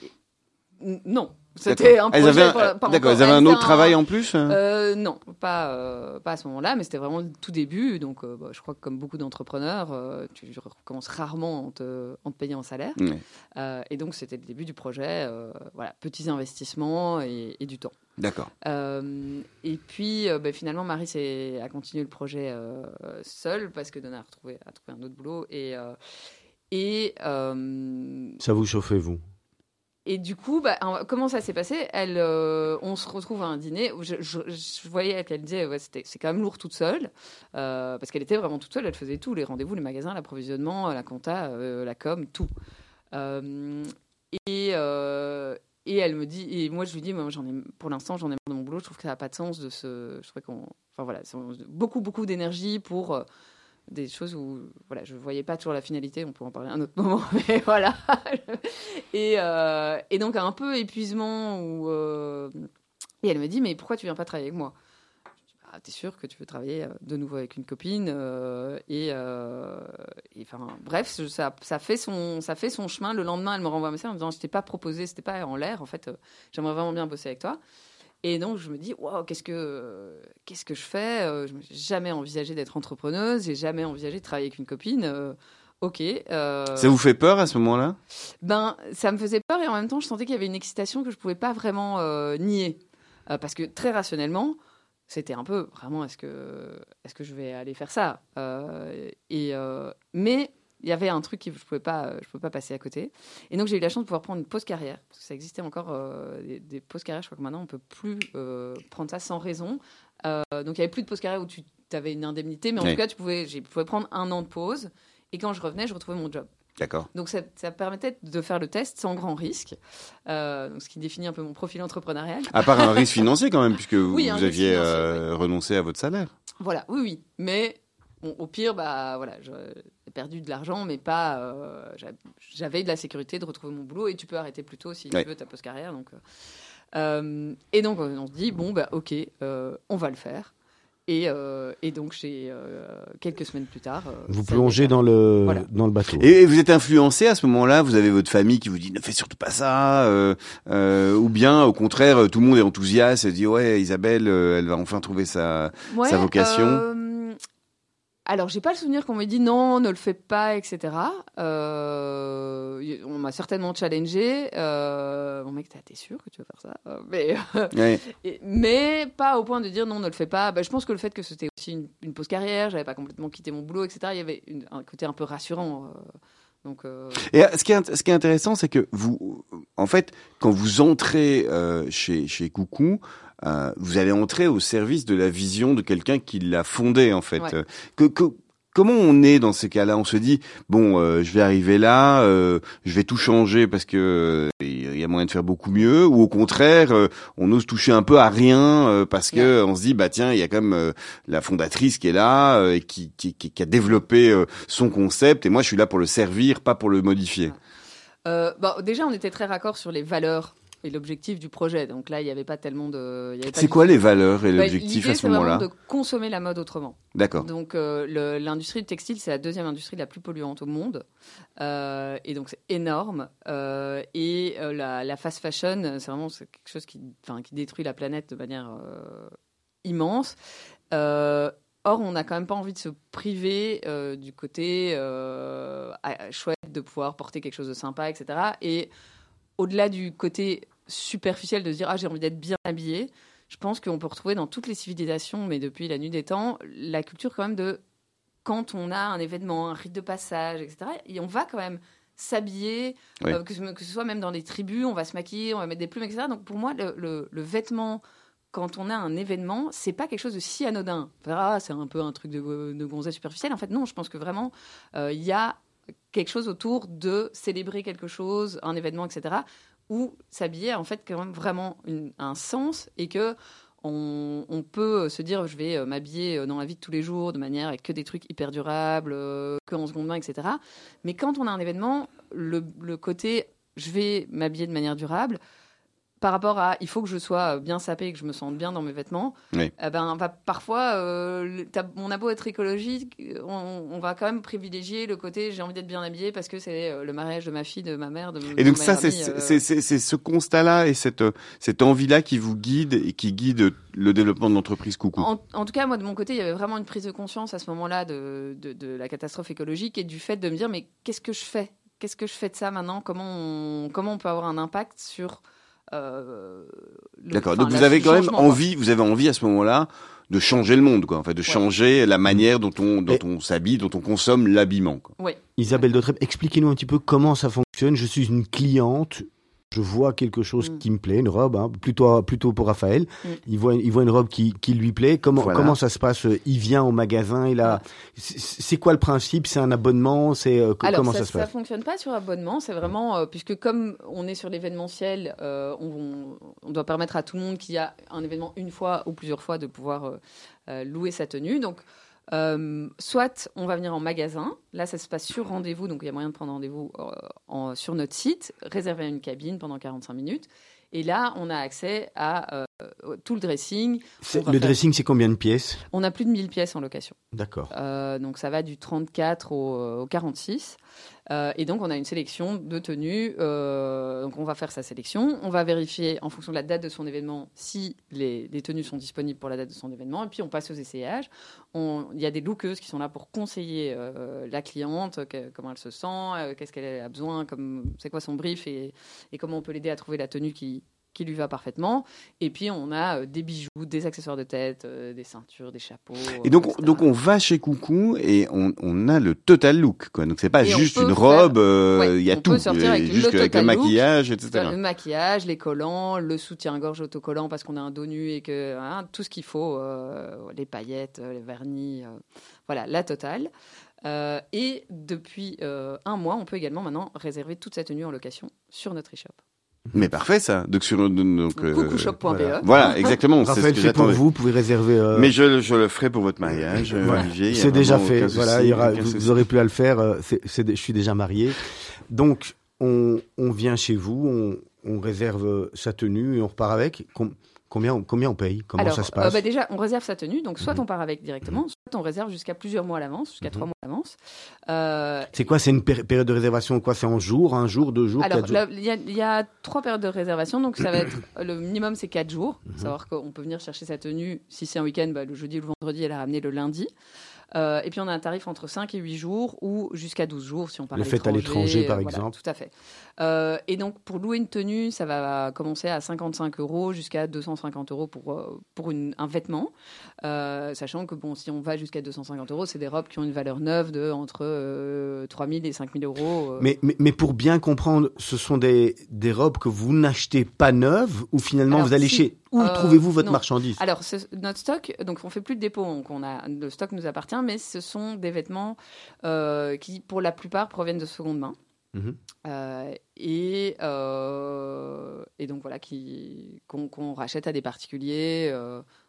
Non, c'était un Elles projet. avaient, pas- un- pas d'accord, elles avaient un autre travail en plus euh Euh, non, pas, euh, pas à ce moment-là, mais c'était vraiment le tout début. Donc, euh, bah, je crois que comme beaucoup d'entrepreneurs, euh, tu recommences rarement en te, en te payant un salaire. Euh, et donc, c'était le début du projet. euh, voilà, petits investissements et, et du temps. D'accord. Euh, et puis, euh, bah, finalement, Marie s'est- a continué le projet euh, seule parce que Donna a, retrouvé, a trouvé un autre boulot. Et, euh, et euh, Ça vous chauffez, vous? Et du coup, bah, comment ça s'est passé? Elle, euh, on se retrouve à un dîner je, voyais qu'elle disait, ouais, c'est quand même lourd toute seule, euh, parce qu'elle était vraiment toute seule. Elle faisait tout, les rendez-vous, les magasins, l'approvisionnement, la compta, euh, la com, tout. Et, elle me dit, et moi je lui dis, pour l'instant j'en ai marre de mon boulot. Je trouve que ça n'a pas de sens de se, je trouvais qu'on, enfin voilà, beaucoup beaucoup d'énergie pour des choses où voilà, je voyais pas toujours la finalité, on peut en parler un autre moment, <laughs> mais voilà. et, euh, et donc un peu épuisement où euh, et elle me dit mais pourquoi tu viens pas travailler avec moi? Ah, T'es sûr que tu veux travailler euh, de nouveau avec une copine euh, et, enfin bref ça, ça fait son ça fait son chemin. Le lendemain elle me renvoie un message en me disant je t'ai pas proposé c'était pas en l'air. En fait j'aimerais vraiment bien bosser avec toi et donc je me dis waouh qu'est-ce que qu'est-ce que je fais Euh, Je n'ai jamais envisagé d'être entrepreneuse, j'ai jamais envisagé de travailler avec une copine. Euh, ok. euh, Ça vous fait peur à ce moment-là? Ben ça me faisait peur et en même temps je sentais qu'il y avait une excitation que je pouvais pas vraiment euh, nier Euh, parce que très rationnellement c'était un peu vraiment est-ce que est-ce que je vais aller faire ça? Et mais il y avait un truc que je pouvais pas je pouvais pas passer à côté. Et donc j'ai eu la chance de pouvoir prendre une pause carrière parce que ça existait encore euh, des, des pauses carrières. Je crois que maintenant on peut plus euh, prendre ça sans raison. Euh, donc il y avait plus de pause carrière où tu avais une indemnité mais en Oui. tout cas tu pouvais j'ai pouvais prendre un an de pause. Et quand je revenais je retrouvais mon job. D'accord. donc ça, ça permettait de faire le test sans grand risque, euh, donc ce qui définit un peu mon profil entrepreneurial. À part un risque financier quand même, puisque <laughs> vous, Oui, aviez euh, renoncé à votre salaire. Voilà, oui, oui, mais Bon, au pire, bah voilà, j'ai perdu de l'argent, mais pas. euh, j'a- J'avais de la sécurité de retrouver mon boulot et tu peux arrêter plus tôt si Ouais. tu veux ta post carrière. Donc, euh, euh, et donc on se dit bon bah ok, euh, on va le faire. Et, euh, et donc j'ai euh, quelques semaines plus tard. euh, Vous plongez dans le Voilà. dans le bateau. Et vous êtes influencé à ce moment-là, vous avez votre famille qui vous dit ne fais surtout pas ça, euh, euh, ou bien au contraire tout le monde est enthousiaste et dit ouais Isabelle euh, elle va enfin trouver sa Ouais, sa vocation? euh, alors, j'ai pas le souvenir qu'on m'ait dit non, ne le fais pas, etc. Euh, on m'a certainement challengé. Euh, mon mec, t'es sûr que tu vas faire ça Euh, mais, Ouais. et- mais pas au point de dire non, ne le fais pas. Bah, je pense que le fait que c'était aussi une, une pause carrière, j'avais pas complètement quitté mon boulot, etc. Il y avait une- un côté un peu rassurant. euh, donc, euh, Et euh, ce qui est, ce qui est intéressant, c'est que vous, en fait, quand vous entrez euh, chez, chez Coucou, euh, vous allez entrer au service de la vision de quelqu'un qui l'a fondé, en fait. Ouais. Que, que- comment on est dans ces cas-là? On se dit, bon, euh, je vais arriver là, euh, je vais tout changer parce que euh, il y a moyen de faire beaucoup mieux, ou au contraire, euh, on ose toucher un peu à rien euh, parce que on se dit, bah tiens, il y a quand même euh, la fondatrice qui est là euh, et qui, qui, qui, a développé euh, son concept, et moi, je suis là pour le servir, pas pour le modifier. Euh, bon, déjà, on était très raccord sur les valeurs et l'objectif du projet. Donc là, il n'y avait pas tellement de. C'est quoi les valeurs et Bah, l'objectif l'idée, à ce c'est vraiment moment-là de consommer la mode autrement. D'accord. Donc euh, l'industrie du textile, c'est la deuxième industrie la plus polluante au monde. Euh, et donc c'est énorme. Euh, et la, la fast fashion, c'est vraiment quelque chose qui, qui détruit la planète de manière immense. Or, on n'a quand même pas envie de se priver du côté chouette de pouvoir porter quelque chose de sympa, etc. Et au-delà du côté superficiel de se dire ah j'ai envie d'être bien habillé, je pense qu'on peut retrouver dans toutes les civilisations, mais depuis la nuit des temps, la culture quand même de quand on a un événement, un rite de passage, etc. Et on va quand même s'habiller, Oui. euh, que, ce- que ce soit même dans les tribus, on va se maquiller, on va mettre des plumes, etc. Donc pour moi, le, le- le vêtement, quand on a un événement, c'est pas quelque chose de si anodin. Ah, c'est un peu un truc de, de gonzesse superficiel. En fait, non, je pense que vraiment, euh, il y a quelque chose autour de célébrer quelque chose, un événement, etc., où s'habiller en fait quand même vraiment un sens et que on, peut se dire je vais euh, m'habiller euh, dans la vie de tous les jours de manière avec que des trucs hyper durables, euh, que en seconde main, etc. Mais quand on a un événement, le côté je vais m'habiller de manière durable, par rapport à il faut que je sois bien sapé, que je me sente bien dans mes vêtements, Oui. eh ben, parfois, euh, on a beau être écologique, on, on va quand même privilégier le côté j'ai envie d'être bien habillé parce que c'est euh, le mariage de ma fille, de ma mère, de Et donc ça, c'est euh, ce constat-là et cette, euh, cette envie-là qui vous guide et qui guide le développement de l'entreprise Coucou. En, en tout cas, moi, de mon côté, il y avait vraiment une prise de conscience à ce moment-là de, de, de la catastrophe écologique et du fait de me dire, mais qu'est-ce que je fais? Qu'est-ce que je fais de ça maintenant? Comment on, comment on peut avoir un impact sur... euh, D'accord. Donc vous avez quand même quoi. envie, vous avez envie à ce moment-là de changer le monde, quoi. En fait, de changer la manière dont on, dont Et- on s'habille, dont on consomme l'habillement. quoi. Oui. Isabelle Dautrep, expliquez-nous un petit peu comment ça fonctionne. Je suis une cliente, je vois quelque chose Mm. qui me plaît, une robe, hein, plutôt, plutôt pour Raphaël. Mm. Il, voit, il voit une robe qui, qui lui plaît. Comment, Voilà. comment ça se passe Il vient au magasin, il a. C'est quoi le principe? C'est un abonnement? C'est euh, comment ça, ça, se ça passe? fonctionne pas sur abonnement, c'est vraiment euh, puisque comme on est sur l'événementiel, euh, on, on doit permettre à tout le monde qui a un événement une fois ou plusieurs fois de pouvoir euh, euh, louer sa tenue. Donc, euh, soit on va venir en magasin, là ça se passe sur rendez-vous, donc il y a moyen de prendre rendez-vous euh, sur notre site, réserver une cabine pendant 45 minutes. Et là, on a accès à euh, tout le dressing. Le faire- dressing, c'est combien de pièces? On a plus de 1000 pièces en location. D'accord. Donc ça va du 34 au, au 46. Euh, et donc on a une sélection de tenues. Euh, donc on va faire sa sélection. On va vérifier en fonction de la date de son événement si les, tenues sont disponibles pour la date de son événement. Et puis on passe aux essayages. Il y a des lookeuses qui sont là pour conseiller euh, la cliente, comment elle se sent, qu'est-ce qu'elle a besoin, c'est quoi son brief et comment on peut l'aider à trouver la tenue qui qui lui va parfaitement. Et puis on a euh, des bijoux, des accessoires de tête, euh, des ceintures, des chapeaux. Et donc, euh, on- etc. donc on va chez Coucou et on, on a le total look, quoi. Donc c'est pas Et juste une robe, euh, il Ouais, y a on tout, peut sortir avec euh, le juste avec le look. maquillage, etc. Le maquillage, les collants, le soutien-gorge autocollant parce qu'on a un dos nu et que hein, tout ce qu'il faut, euh, les paillettes, les vernis, euh, voilà, la totale. Et depuis un mois, on peut également maintenant réserver toute sa tenue en location sur notre e-shop. Mais parfait ça. Donc sur donc euh, voilà. Voilà, exactement. c'est ce pour vous, vous pouvez réserver. euh, Mais je, je le ferai pour votre mariage, euh, Voilà. Olivier. C'est déjà fait. Voilà, souci, il y aura, aucun vous, vous aurez plus à le faire. euh, c'est, c'est des- je suis déjà marié. Donc, on, on vient chez vous, on, on réserve sa tenue et on repart avec. Com- combien, on- combien on paye? Comment Alors, ça se euh, passe? bah déjà, on réserve sa tenue. Donc, soit Mhm. on part avec directement, soit on réserve jusqu'à plusieurs mois à l'avance, jusqu'à Mhm. trois mois à l'avance. Euh, C'est quoi? C'est une péri- période de réservation Quoi? C'est en jour, un jour, deux jours, alors, il y, a- il y a trois périodes de réservation. Donc, ça va être <coughs> le minimum, c'est quatre jours. Mhm. Faut Savoir qu'on peut venir chercher sa tenue. Si c'est un week-end, bah, le jeudi ou le vendredi, elle la ramener le lundi. Euh, et puis, on a un tarif entre 5 et 8 jours ou jusqu'à 12 jours si on part Le à fait à l'étranger, par euh, voilà, exemple. Tout à fait. Euh, et donc, pour louer une tenue, ça va commencer à 55 euros jusqu'à 250 euros pour, pour une- un vêtement. Euh, sachant que, bon, si on va jusqu'à 250 euros, c'est des robes qui ont une valeur neuve de entre euh, 3000 et 5000 euros. mais, mais, mais pour bien comprendre, ce sont des, des robes que vous n'achetez pas neuves ou finalement Alors, vous allez si. chez... Où Euh, trouvez-vous votre non. marchandise? Alors, ce- notre stock, donc on fait plus de dépôt, donc on a, le stock nous appartient, mais ce sont des vêtements euh, qui, pour la plupart, proviennent de seconde main. Mhm. Euh, et, et donc voilà, qu'on rachète à des particuliers.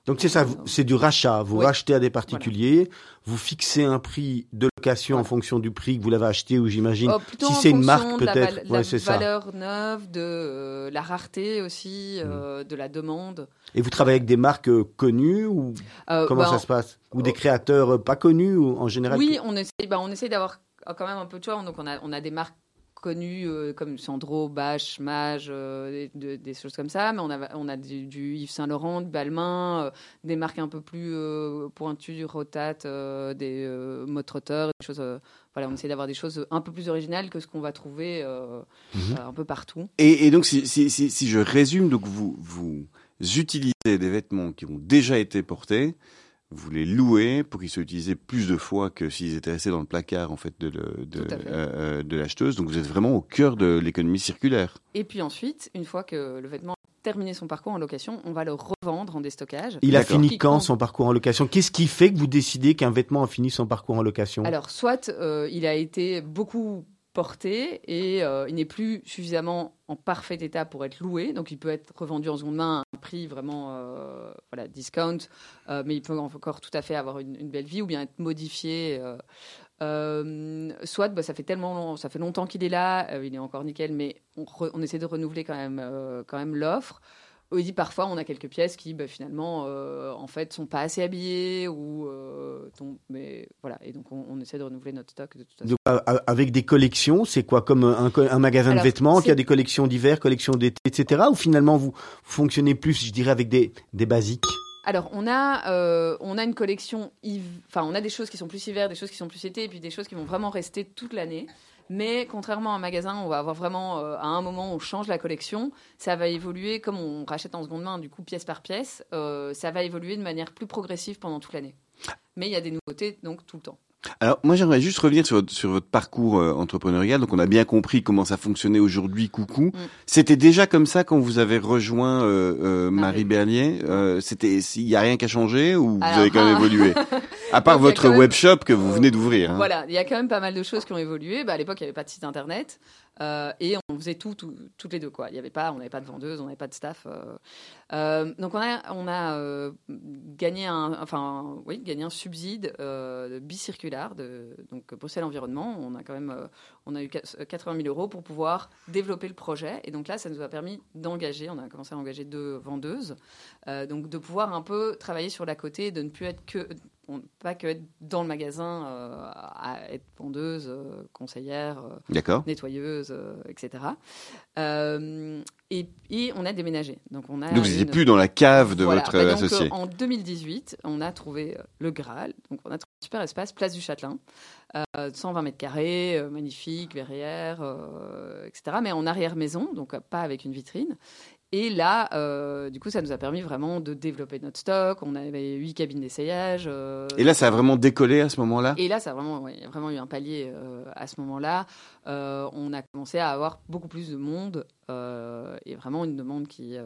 Donc c'est ça, c'est du rachat. Vous Oui. rachetez à des particuliers, vous fixez un prix de location en fonction du prix que vous l'avez acheté ou j'imagine. Oh, si c'est une marque, peut-être. de la valeur neuve, de euh, la rareté aussi, euh, de la demande. Et vous travaillez avec des marques euh, connues ou comment bah, ça se passe Ou des créateurs pas connus ou en général Oui, on essaie, bah, on essaie d'avoir quand même un peu de choix. Donc on a, on a des marques connues euh, comme Sandro, Bache, Mage, euh, des, de- des choses comme ça. Mais on a, on a du, du Yves Saint Laurent, du Balmain, euh, des marques un peu plus pointues, du Rotat, des Trotter, des choses. voilà, on essaie d'avoir des choses un peu plus originales que ce qu'on va trouver Mhm. un peu partout. Et, et donc, si, si, si, si je résume, donc vous, vous utilisez des vêtements qui ont déjà été portés, vous les louez pour qu'ils soient utilisés plus de fois que s'ils étaient restés dans le placard en fait de, le- de, fait. euh, de l'acheteuse. Donc vous êtes vraiment au cœur de l'économie circulaire. Et puis ensuite, une fois que le vêtement a terminé son parcours en location, on va le revendre en déstockage. Il a fini quand son parcours en location? Qu'est-ce qui fait que vous décidez qu'un vêtement a fini son parcours en location? Alors, soit euh, il a été beaucoup porté et euh, il n'est plus suffisamment en parfait état pour être loué, donc il peut être revendu en seconde main à un prix vraiment euh, voilà discount, euh, mais il peut encore tout à fait avoir une, belle vie ou bien être modifié. soit bah, ça fait tellement long- ça fait longtemps qu'il est là, il est encore nickel, mais on, on essaie de renouveler quand même quand même l'offre. Dit parfois on a quelques pièces qui bah, finalement euh, en fait sont pas assez habillées ou euh, tombent- mais voilà et donc on, on essaie de renouveler notre stock de toute façon. Donc, avec des collections, c'est quoi comme un, magasin Alors, de vêtements qui a des collections d'hiver, collections d'été, etc. Ou finalement vous fonctionnez plus, je dirais, avec des, des basiques? Alors on a euh, on a une collection enfin on a des choses qui sont plus hiver, des choses qui sont plus été et puis des choses qui vont vraiment rester toute l'année. Mais contrairement à un magasin, on va avoir vraiment, euh, à un moment, on change la collection. Ça va évoluer, comme on rachète en seconde main, du coup, pièce par pièce, euh, ça va évoluer de manière plus progressive pendant toute l'année. Mais il y a des nouveautés, donc, tout le temps. Alors moi j'aimerais juste revenir sur, votre- sur votre parcours euh, entrepreneurial. Donc on a bien compris comment ça fonctionnait aujourd'hui. Coucou. Mm. C'était déjà comme ça quand vous avez rejoint euh, euh, Marie. Bernier. Euh, C'était il y a rien qu'à changer ou vous avez quand même ah. évolué? <laughs> À part Donc, votre même- webshop que vous venez d'ouvrir. hein. Voilà, il y a quand même pas mal de choses qui ont évolué. Bah, à l'époque, il n'y avait pas de site internet euh, et on faisait tout, tout- toutes les deux. Quoi. Il y avait pas, on n'avait pas de vendeuse, on n'avait pas de staff. euh. Euh, donc on a, on a gagné un, enfin oui, gagné un subside bicirculaire de donc Bruxelles Environnement. On a quand même, on a eu 80 000 euros pour pouvoir développer le projet. Et donc là, ça nous a permis d'engager. On a commencé à engager deux vendeuses, euh, donc de pouvoir un peu travailler sur la côté, de ne plus être que on- pas que être dans le magasin euh, à être vendeuse, euh, conseillère, euh, nettoyeuse, euh, etc. Euh, et, et on a déménagé. Donc on a Donc vous n'étiez plus dans la cave de Voilà. votre Bah, euh, donc, associé. euh, en 2018, on a trouvé euh, le Graal. Donc on a trouvé un super espace, place du Châtelain, euh, 120 mètres carrés, euh, magnifique, verrière, euh, etc. Mais en arrière maison, donc euh, pas avec une vitrine. Et là, euh, du coup, ça nous a permis vraiment de développer notre stock. On avait huit cabines d'essayage. euh, Et là ça a vraiment décollé à ce moment-là? et là, ça a vraiment, ouais, vraiment eu un palier euh, à ce moment-là. Euh, on a commencé à avoir beaucoup plus de monde euh, et vraiment une demande qui, euh,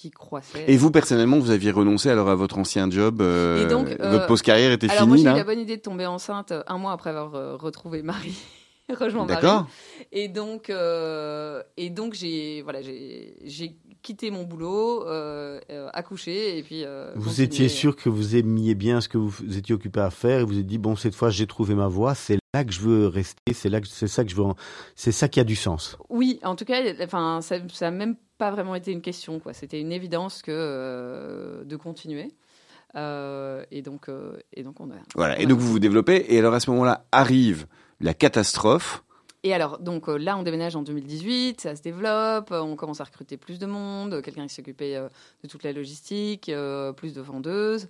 qui croissait. Et vous personnellement vous aviez renoncé alors à votre ancien job. euh, Et donc, euh, votre pause carrière était Alors moi, finie j'ai eu la bonne idée de tomber enceinte euh, un mois après avoir euh, retrouvé Marie. <laughs> rejoint Marie. D'accord. Et donc, euh, et donc j'ai voilà, j'ai j'ai quitté mon boulot, euh, euh, accouché et puis. euh, Vous continué. étiez sûr que vous aimiez bien ce que vous étiez occupé à faire et vous êtes dit bon cette fois j'ai trouvé ma voie, c'est là que je veux rester, c'est là que c'est ça que je veux, c'est ça qui a du sens. Oui, en tout cas, enfin, ça, ça a même pas vraiment été une question, quoi. C'était une évidence que euh, de continuer. Euh, et donc, euh, et donc on a. Voilà. on Et donc vous vous développez. Et alors à ce moment-là arrive la catastrophe. Et alors, donc euh, là, on déménage en 2018, ça se développe, euh, on commence à recruter plus de monde, euh, quelqu'un qui s'occupait de toute la logistique, plus de vendeuses.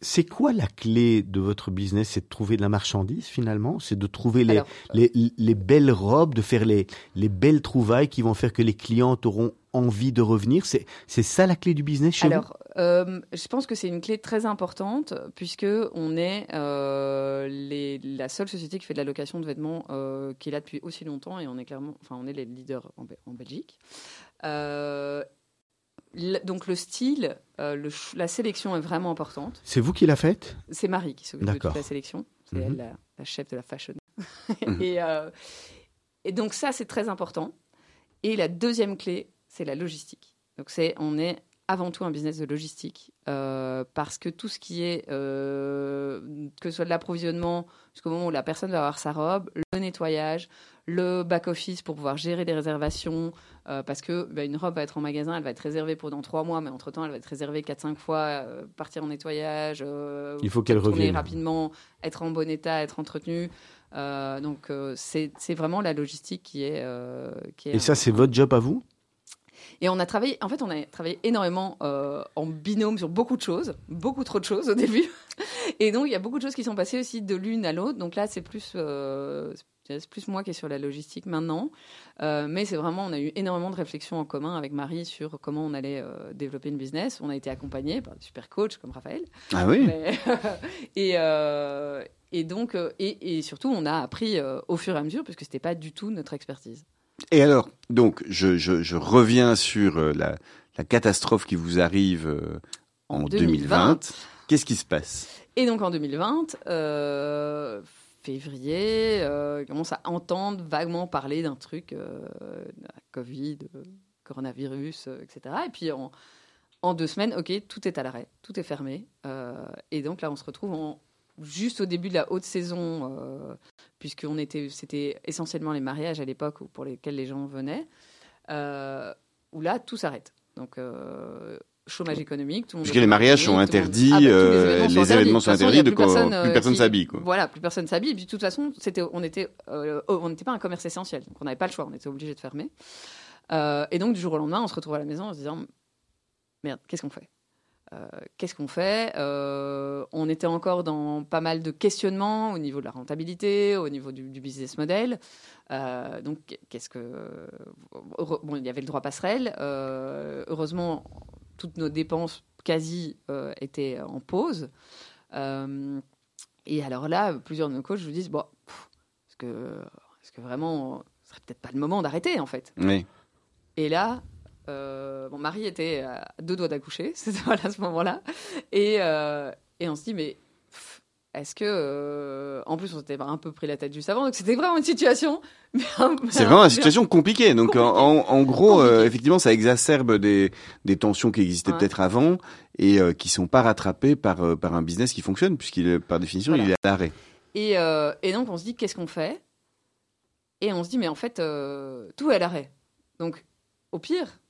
C'est quoi la clé de votre business? C'est de trouver de la marchandise finalement? C'est de trouver les, Alors, les, les belles robes, de faire les, les belles trouvailles qui vont faire que les clientes auront envie de revenir? C'est ça la clé du business chez Alors, euh, je pense que c'est une clé très importante puisque on est euh, les- la seule société qui fait de la location de vêtements euh, qui est là depuis aussi longtemps et on est clairement, enfin, on est les leaders en, Be- en Belgique. Donc le style, le la sélection est vraiment importante. C'est vous qui la faites? C'est Marie qui s'occupe de toute la sélection. C'est Mhm. elle la, la chef de la fashion. <laughs> Mhm. et, et donc ça, c'est très important. Et la deuxième clé, c'est la logistique. Donc c'est, on est avant tout un business de logistique euh, parce que tout ce qui est, euh, que ce soit de l'approvisionnement jusqu'au moment où la personne va avoir sa robe, le nettoyage, le back-office pour pouvoir gérer les réservations, euh, parce que bah, une robe va être en magasin, elle va être réservée pendant trois mois, mais entre-temps, elle va être réservée 4-5 fois, euh, partir en nettoyage, Il faut qu'elle revienne. rapidement, être en bon état, être entretenue. Donc c'est vraiment la logistique qui est... qui est Et ça c'est votre job à vous? Et on a travaillé, en fait, on a travaillé énormément euh, en binôme sur beaucoup de choses, beaucoup trop de choses au début. <laughs> Et donc, il y a beaucoup de choses qui sont passées aussi de l'une à l'autre. Donc là, c'est plus, euh, c'est plus moi qui est sur la logistique maintenant. Euh, mais c'est vraiment, on a eu énormément de réflexions en commun avec Marie sur comment on allait euh, développer une business. On a été accompagnés par des super coachs comme Raphaël. Ah oui. Mais- <laughs> et, et donc, et, et surtout, on a appris au fur et à mesure, puisque c'était pas du tout notre expertise. Et alors, donc, je, je, je reviens sur euh, la, la catastrophe qui vous arrive euh, en 2020. 2020. Qu'est-ce qui se passe? Et donc en 2020, euh, février, euh, commence à entendre vaguement parler d'un truc, euh, Covid, coronavirus, etc. Et puis en, en deux semaines, ok, tout est à l'arrêt, tout est fermé. Et donc là, on se retrouve en, juste au début de la haute saison, puisqu'on était, c'était essentiellement les mariages à l'époque pour lesquels les gens venaient, euh, où là, tout s'arrête. Donc euh, chômage économique, tout Puisque les mariages sont monde- interdits, Ah bah, les euh, événements sont De interdits, plus donc, personne, euh, euh, plus personne qui- s'habille. Voilà, plus personne s'habille. Et puis de toute façon, c'était, on était, euh, on n'était pas un commerce essentiel, donc on n'avait pas le choix, on était obligé de fermer. Euh, et donc du jour au lendemain, on se retrouve à la maison en se disant merde, qu'est-ce qu'on fait? Euh, Qu'est-ce qu'on fait? Euh, On était encore dans pas mal de questionnements au niveau de la rentabilité, au niveau du, du business model. Euh, donc qu'est-ce que bon, il y avait le droit passerelle. Heureusement, toutes nos dépenses quasi étaient en pause. Et alors là, plusieurs de nos coachs nous disent bon, est-ce que, est-ce que vraiment, ce serait peut-être pas le moment d'arrêter en fait? Oui. Et là, euh, bon, Marie était à deux doigts d'accoucher, <laughs> c'était voilà, à ce moment-là, et, euh, et on se dit mais est-ce que, euh, en plus, on s'était un peu pris la tête juste avant, donc c'était vraiment une situation. <laughs> C'est vraiment une situation compliquée. Donc, en, en- en gros, euh, effectivement, ça exacerbe des, des tensions qui existaient Ouais. peut-être avant et euh, qui sont pas rattrapées par, par un business qui fonctionne, puisqu'il par définition, Voilà. il est à l'arrêt. Et, et donc, on se dit, qu'est-ce qu'on fait? Et on se dit, mais en fait, tout est à l'arrêt. Donc, au pire,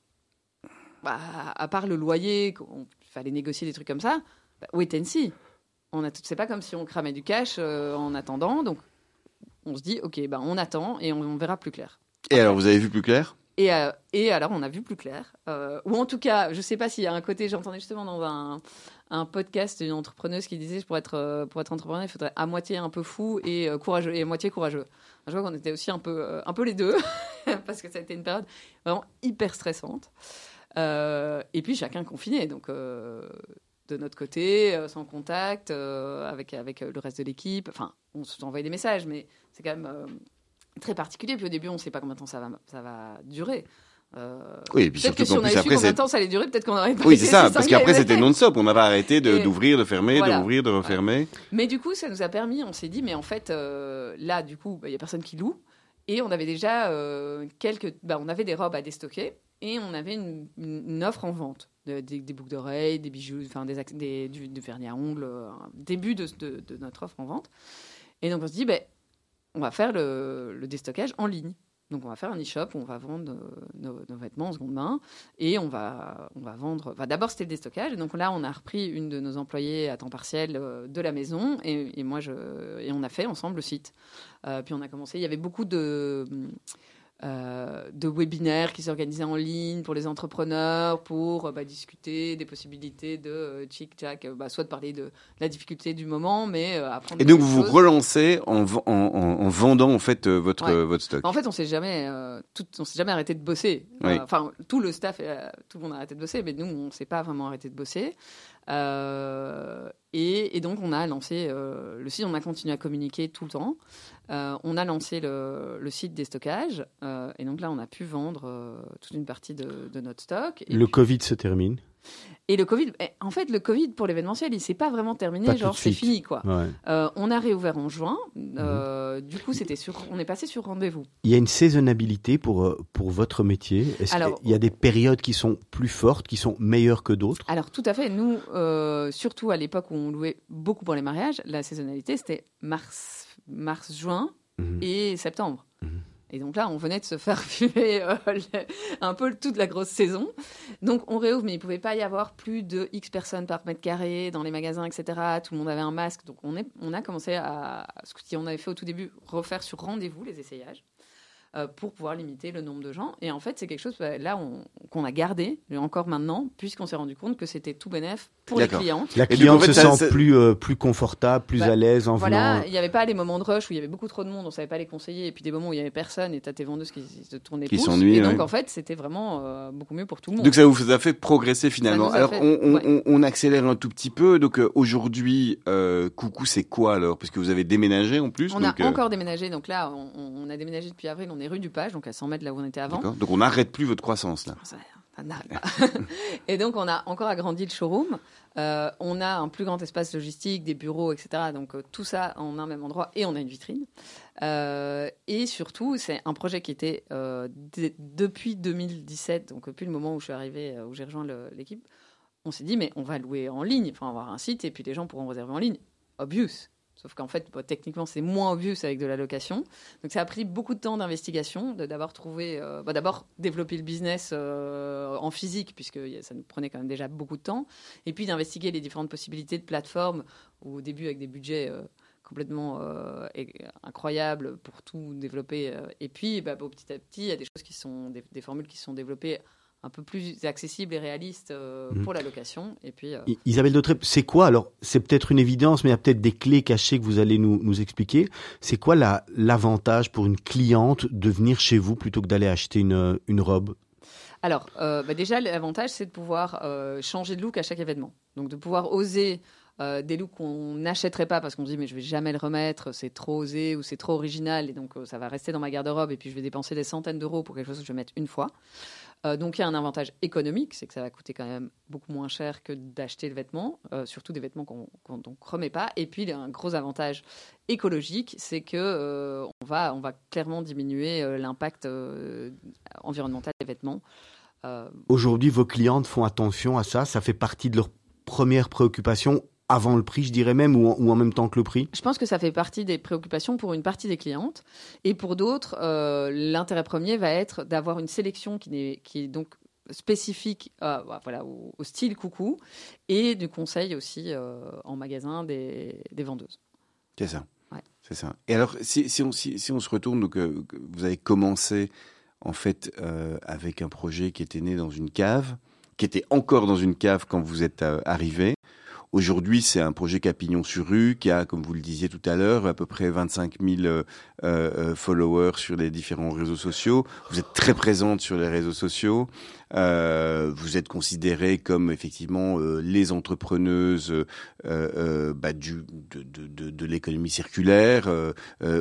bah, à part le loyer, il fallait négocier des trucs comme ça, bah, wait and see. On a tout, c'est pas comme si on cramait du cash euh, en attendant. Donc, on se dit, ok, bah, on attend et on, on verra plus clair. Et alors, vous avez vu plus clair? Et, euh, et alors, on a vu plus clair. Euh, ou en tout cas, je sais pas s'il y a un côté, j'entendais justement dans un, un podcast une entrepreneuse qui disait pour être, pour être entrepreneur, il faudrait à moitié un peu fou et courageux, et à moitié courageux. Je vois qu'on était aussi un peu, un peu les deux, <laughs> parce que ça a été une période vraiment hyper stressante. Euh, et puis, chacun confiné. Donc, euh, de notre côté, euh, sans contact, avec, avec le reste de l'équipe. Enfin, on s'envoie des messages, mais c'est quand même très particulier. Puis au début, on ne sait pas combien de temps ça va, ça va durer. Euh, Oui, et puis surtout que si on avait su combien de temps ça allait durer, peut-être qu'on aurait pas Oui, c'est ça, parce qu'après c'était non-stop, on n'avait arrêté d'ouvrir, de fermer, Voilà. d'ouvrir, de refermer. Mais du coup, ça nous a permis, on s'est dit, mais en fait, euh, là, du coup, bah, il y a personne qui loue. Et on avait déjà euh, quelques. bah, on avait des robes à déstocker et on avait une, offre en vente. De- des, des boucles d'oreilles, des bijoux, enfin des, des- du, du vernis à ongles, euh, début de, de- notre offre en vente. Et donc on se dit, ben, on va faire le, le déstockage en ligne. Donc on va faire un e-shop où on va vendre euh, nos, vêtements en seconde main et on va, on va vendre. D'abord c'était le déstockage. Et donc là on a repris une de nos employées à temps partiel euh, de la maison et, et moi je et on a fait ensemble le site. Puis on a commencé. Il y avait beaucoup de euh, de webinaires qui s'organisaient en ligne pour les entrepreneurs, pour euh, bah, discuter des possibilités de euh, chic-chac, euh, bah, soit de parler de, de la difficulté du moment, mais euh, apprendre Et donc vous vous relancez en, vendant en fait votre, Ouais. votre stock. En fait, on s'est jamais, tout, on s'est jamais arrêté de bosser. Oui. Enfin, tout le staff, tout le monde a arrêté de bosser, mais nous, on s'est pas vraiment arrêté de bosser. Et, et donc, on a lancé euh, le site. On a continué à communiquer tout le temps. Euh, on a lancé le, le site des stockages. euh, et donc là, on a pu vendre toute une partie de, de notre stock. Et, Le puis- Covid se termine. et le Covid, eh, en fait, le Covid pour l'événementiel, il s'est pas vraiment terminé. Pas genre, c'est fini, quoi. Ouais. Euh, on a réouvert en juin. Mhm. Du coup, c'était sur, on est passé sur rendez-vous. Il y a une saisonnabilité pour, pour votre métier. Est-ce Alors- qu'il y a des périodes qui sont plus fortes, qui sont meilleures que d'autres? Alors tout à fait. Nous, euh, surtout à l'époque où on louait beaucoup pour les mariages, la saisonnalité c'était mars, mars, juin Mhm. et septembre. Mhm. Et donc là, on venait de se faire <laughs> fumer euh, le- un peu toute la grosse saison. Donc on réouvre, mais il pouvait pas y avoir plus de X personnes par mètre carré dans les magasins, etc. Tout le monde avait un masque. Donc on, est, on a commencé à, ce qu'on avait fait au tout début, refaire sur rendez-vous les essayages. Euh, pour pouvoir limiter le nombre de gens. Et en fait, c'est quelque chose bah, là on- qu'on a gardé, encore maintenant, puisqu'on s'est rendu compte que c'était tout bénéf pour les clients. La cliente coup, en fait, se sent plus, euh, plus confortable, plus Bah, à l'aise en Voilà, venant. il n'y avait pas les moments de rush où il y avait beaucoup trop de monde, on savait pas les conseiller, et puis des moments où il y avait personne, et t'as tes vendeuses qui se tournaient Qui s'ennuient, Et donc, ouais. en fait, c'était vraiment euh, beaucoup mieux pour tout le monde. Donc ça vous a fait progresser finalement. Alors fait- on, on- ouais. on- on accélère un tout petit peu. Donc euh, aujourd'hui, euh, coucou, c'est quoi alors? Parce que vous avez déménagé en plus. on donc, a euh, encore déménagé, donc là, on, on- on a déménagé depuis avril, on est rue du Page, donc à 100 mètres là où on était avant. Donc on n'arrête plus votre croissance là. Ça, ça n'arrête pas. <laughs> et donc, on a encore agrandi le showroom. Euh, on a un plus grand espace logistique, des bureaux, etc. Donc, euh, tout ça en un même endroit et on a une vitrine. Euh, et surtout, c'est un projet qui était depuis 2017, donc depuis le moment où je suis arrivée, où j'ai rejoint l'équipe, on s'est dit, mais on va louer en ligne, enfin, on va avoir un site et puis les gens pourront réserver en ligne. Obvious. Sauf qu'en fait, techniquement, c'est moins obvious avec de la location. Donc, ça a pris beaucoup de temps d'investigation, de d'abord trouver, euh, bah, d'abord développer le business euh, en physique, puisque ça nous prenait quand même déjà beaucoup de temps, et puis d'investiguer les différentes possibilités de plateformes, au début avec des budgets euh, complètement euh, incroyables pour tout développer. et puis, bah, petit à petit, il y a des choses qui sont, des formules qui sont développées un peu plus accessibles et réalistes euh, Mhm. pour la location. Et puis, euh, Isabelle Dautré, c'est quoi alors C'est peut-être une évidence, mais il y a peut-être des clés cachées que vous allez nous, nous expliquer. C'est quoi la- l'avantage pour une cliente de venir chez vous plutôt que d'aller acheter une, une robe? Alors, euh, bah déjà, l'avantage, c'est de pouvoir euh, changer de look à chaque événement. Donc, de pouvoir oser euh, des looks qu'on n'achèterait pas parce qu'on se dit, mais je vais jamais le remettre, c'est trop osé ou c'est trop original, et donc euh, ça va rester dans ma garde-robe, et puis je vais dépenser des centaines d'euros pour quelque chose que je vais mettre une fois. Euh, donc, il y a un avantage économique, c'est que ça va coûter quand même beaucoup moins cher que d'acheter le vêtement, euh, surtout des vêtements qu'on qu'on donc remet pas. Et puis, il y a un gros avantage écologique, c'est que euh, on, va, on va clairement diminuer l'impact environnemental des vêtements. Aujourd'hui, vos clientes font attention à ça. Ça fait partie de leur première préoccupation avant le prix, je dirais même, ou en, ou en même temps que le prix? Je pense que ça fait partie des préoccupations pour une partie des clientes. Et pour d'autres, euh, l'intérêt premier va être d'avoir une sélection qui, est donc spécifique euh, voilà, au, au style coucou et du conseil aussi euh, en magasin des, des vendeuses. C'est ça. Ouais. C'est ça. Et alors, si, si on, si, si on se retourne, donc, euh, vous avez commencé en fait euh, avec un projet qui était né dans une cave, qui était encore dans une cave quand vous êtes euh, arrivé. Aujourd'hui, c'est un projet qui a pignon sur rue, qui a, comme vous le disiez tout à l'heure, à peu près 25 000 euh, euh, followers sur les différents réseaux sociaux. Vous êtes très présente sur les réseaux sociaux. Euh, vous êtes considérée comme effectivement euh, les entrepreneuses euh, bah, du, de, de, de, de l'économie circulaire,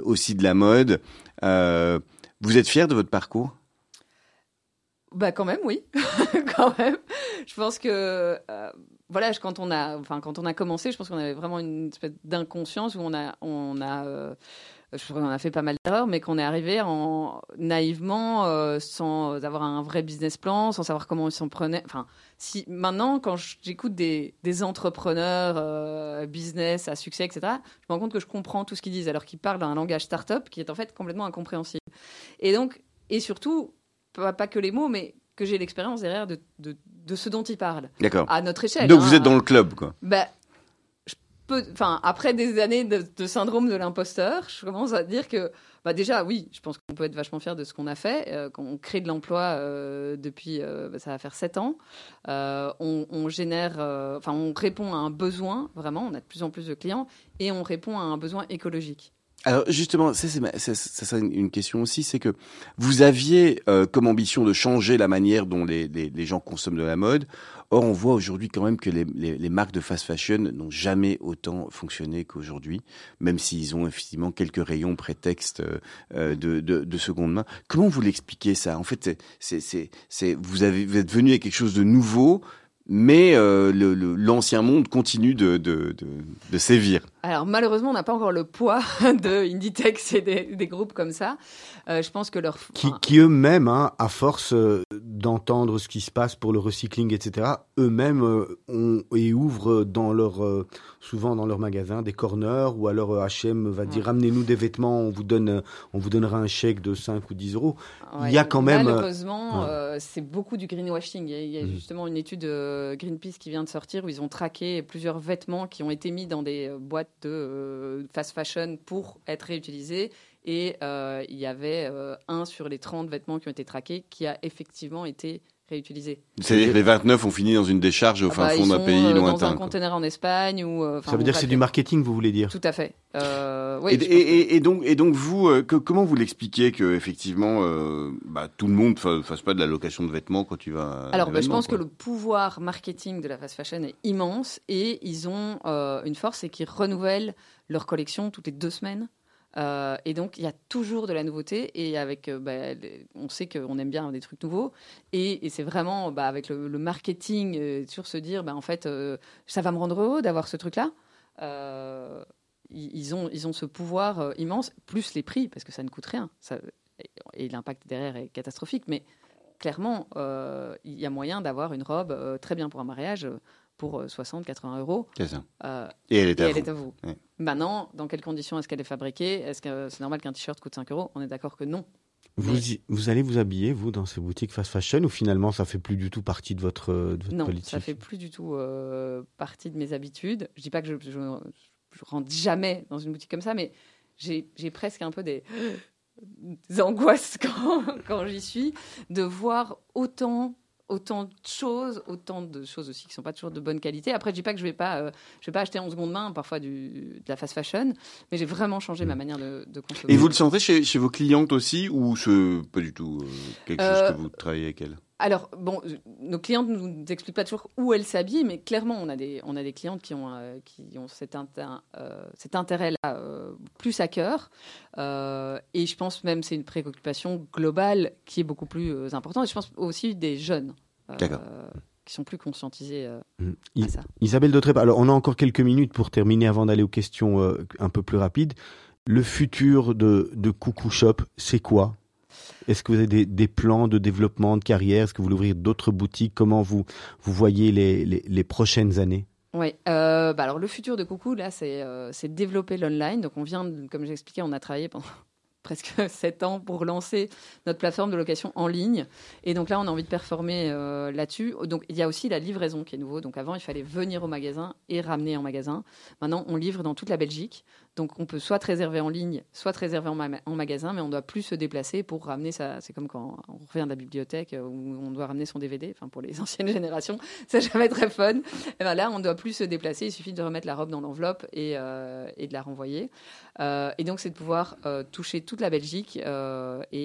aussi de la mode. Vous êtes fière de votre parcours? Bah quand même, oui, <laughs> quand même. Je pense que euh, voilà, quand on a, enfin quand on a commencé, je pense qu'on avait vraiment une espèce d'inconscience où on a, on a, euh, je crois qu'on a fait pas mal d'erreurs, mais qu'on est arrivé en naïvement, euh, sans avoir un vrai business plan, sans savoir comment ils s'en prenaient. Enfin, si maintenant, quand j'écoute des, des entrepreneurs euh, business à succès, etc., je me rends compte que je comprends tout ce qu'ils disent, alors qu'ils parlent un langage start-up qui est en fait complètement incompréhensible. Et donc, et surtout, pas, pas que les mots, mais que j'ai l'expérience derrière de, de, de ce dont ils parlent, D'accord. à notre échelle. Donc hein. vous êtes dans le club, quoi. Bah, je peux, enfin, après des années de, de syndrome de l'imposteur, je commence à dire que, bah déjà, oui, je pense qu'on peut être vachement fier de ce qu'on a fait, euh, qu'on crée de l'emploi euh, depuis, euh, bah, ça va faire sept ans. Euh, on, on génère, enfin, on répond à un besoin, vraiment, on a de plus en plus de clients, et on répond à un besoin écologique. Alors justement, ça c'est une- question aussi, c'est que vous aviez euh, comme ambition de changer la manière dont les, les, les gens consomment de la mode. Or, on voit aujourd'hui quand même que les, les, marques de fast fashion n'ont jamais autant fonctionné qu'aujourd'hui, même s'ils ont effectivement quelques rayons prétextes euh, euh, de, de, de seconde main. Comment vous l'expliquez ça? En fait, c'est- vous vous êtes venu avec quelque chose de nouveau, mais euh, le- le- l'ancien monde continue de, de, de, de sévir. Alors malheureusement, on n'a pas encore le poids <laughs> de Inditex et des, des groupes comme ça. Euh, je pense que leur qui, eux-mêmes, hein, à force euh, d'entendre ce qui se passe pour le recycling, etc., eux-mêmes euh, ont et ouvrent dans leur, euh, souvent dans leur magasin des corners ou alors euh, H&M va dire Ouais. ramenez-nous des vêtements, on vous donne, on vous donnera un chèque de 5 ou 10 euros. Ouais, il y a quand même, Malheureusement, ouais. euh, c'est beaucoup du greenwashing. Il y a, il y a Mhm. justement une étude euh, Greenpeace qui vient de sortir où ils ont traqué plusieurs vêtements qui ont été mis dans des euh, boîtes de euh, fast fashion pour être réutilisés. Et euh, il y avait euh, un sur les 30 vêtements qui ont été traqués qui a effectivement été réutilisé. C'est-à-dire que les 29 ont fini dans une décharge au Ah fin bah, fond d'un pays euh, lointain. Dans un quoi. conteneur en Espagne. Ou, euh, Ça veut dire que c'est du marketing, vous voulez dire? Tout à fait. Euh, oui, et, je pense et- et- et donc, et donc vous, euh, que- comment vous l'expliquez que effectivement, euh, bah, tout le monde fa- fasse pas de la location de vêtements quand tu vas. Alors, bah, je pense quoi. que le pouvoir marketing de la fast fashion est immense et ils ont euh, une force, c'est qu'ils renouvellent leur collection toutes les deux semaines. Euh, et donc, il y a toujours de la nouveauté. Et avec, euh, bah, on sait qu'on aime bien des trucs nouveaux. Et, c'est vraiment bah, avec le, marketing, euh, sur se dire, bah, en fait, euh, ça va me rendre heureux d'avoir ce truc-là. Euh, ils, ont, ils ont ce pouvoir immense, plus les prix, parce que ça ne coûte rien. Et, l'impact derrière est catastrophique. Mais clairement, il y a moyen d'avoir une robe très bien pour un mariage euh, pour 60-80 euros. C'est ça. euh, Et elle est et à elle vous. est à vous. Ouais. Maintenant, dans quelles conditions est-ce qu'elle est fabriquée? Est-ce que c'est normal qu'un t-shirt coûte 5 euros? On est d'accord que non. vous, y- vous allez vous habiller, vous, dans ces boutiques fast fashion ou finalement ça fait plus du tout partie de votre, de votre Non, politique? ça fait plus du tout euh, partie de mes habitudes. Je dis pas que je, je, je rentre jamais dans une boutique comme ça, mais j'ai j'ai presque un peu des, <gasps> des angoisses <laughs> quand, quand j'y suis de voir autant autant de choses, autant de choses aussi qui sont pas toujours de bonne qualité. Après, je dis pas que je vais pas, euh, je vais pas acheter en seconde main parfois du, de la fast fashion, mais j'ai vraiment changé ma manière de, de consommer. Et vous le sentez chez, chez vos clientes aussi ou c'est pas du tout euh, quelque chose Euh, que vous travaillez avec elles? Alors, bon, euh, nos clientes ne nous expliquent pas toujours où elles s'habillent, mais clairement, on a des, on a des clientes qui ont, euh, qui ont cet, inter- euh, cet intérêt-là euh, plus à cœur. Et je pense même c'est une préoccupation globale qui est beaucoup plus importante. Et je pense aussi des jeunes D'accord. qui sont plus conscientisés euh, Mm. à I- ça. Isabelle Dautrep, alors on a encore quelques minutes pour terminer avant d'aller aux questions euh, un peu plus rapides. Le futur de, de Coucou Shop, c'est quoi? Est-ce que vous avez des, plans de développement de carrière? Est-ce que vous voulez ouvrir d'autres boutiques? Comment vous, vous voyez les, les, prochaines années? Oui, euh, bah alors le futur de Coucou, là, c'est euh, développer l'online. Donc, on vient, comme j'ai expliqué, on a travaillé pendant <laughs> presque sept ans pour lancer notre plateforme de location en ligne. Et donc là, on a envie de performer euh, là-dessus. Donc, il y a aussi la livraison qui est nouveau. Donc, avant, il fallait venir au magasin et ramener en magasin. Maintenant, on livre dans toute la Belgique. Donc, on peut soit réserver en ligne, soit réserver en, ma- en magasin, mais on ne doit plus se déplacer pour ramener ça. C'est comme quand on revient de la bibliothèque euh, où on doit ramener son DVD. Enfin, pour les <laughs> anciennes générations, c'est jamais très fun. Et ben là, on ne doit plus se déplacer. Il suffit de remettre la robe dans l'enveloppe et, euh, et de la renvoyer. Euh, et donc, c'est de pouvoir euh, toucher toute la Belgique et,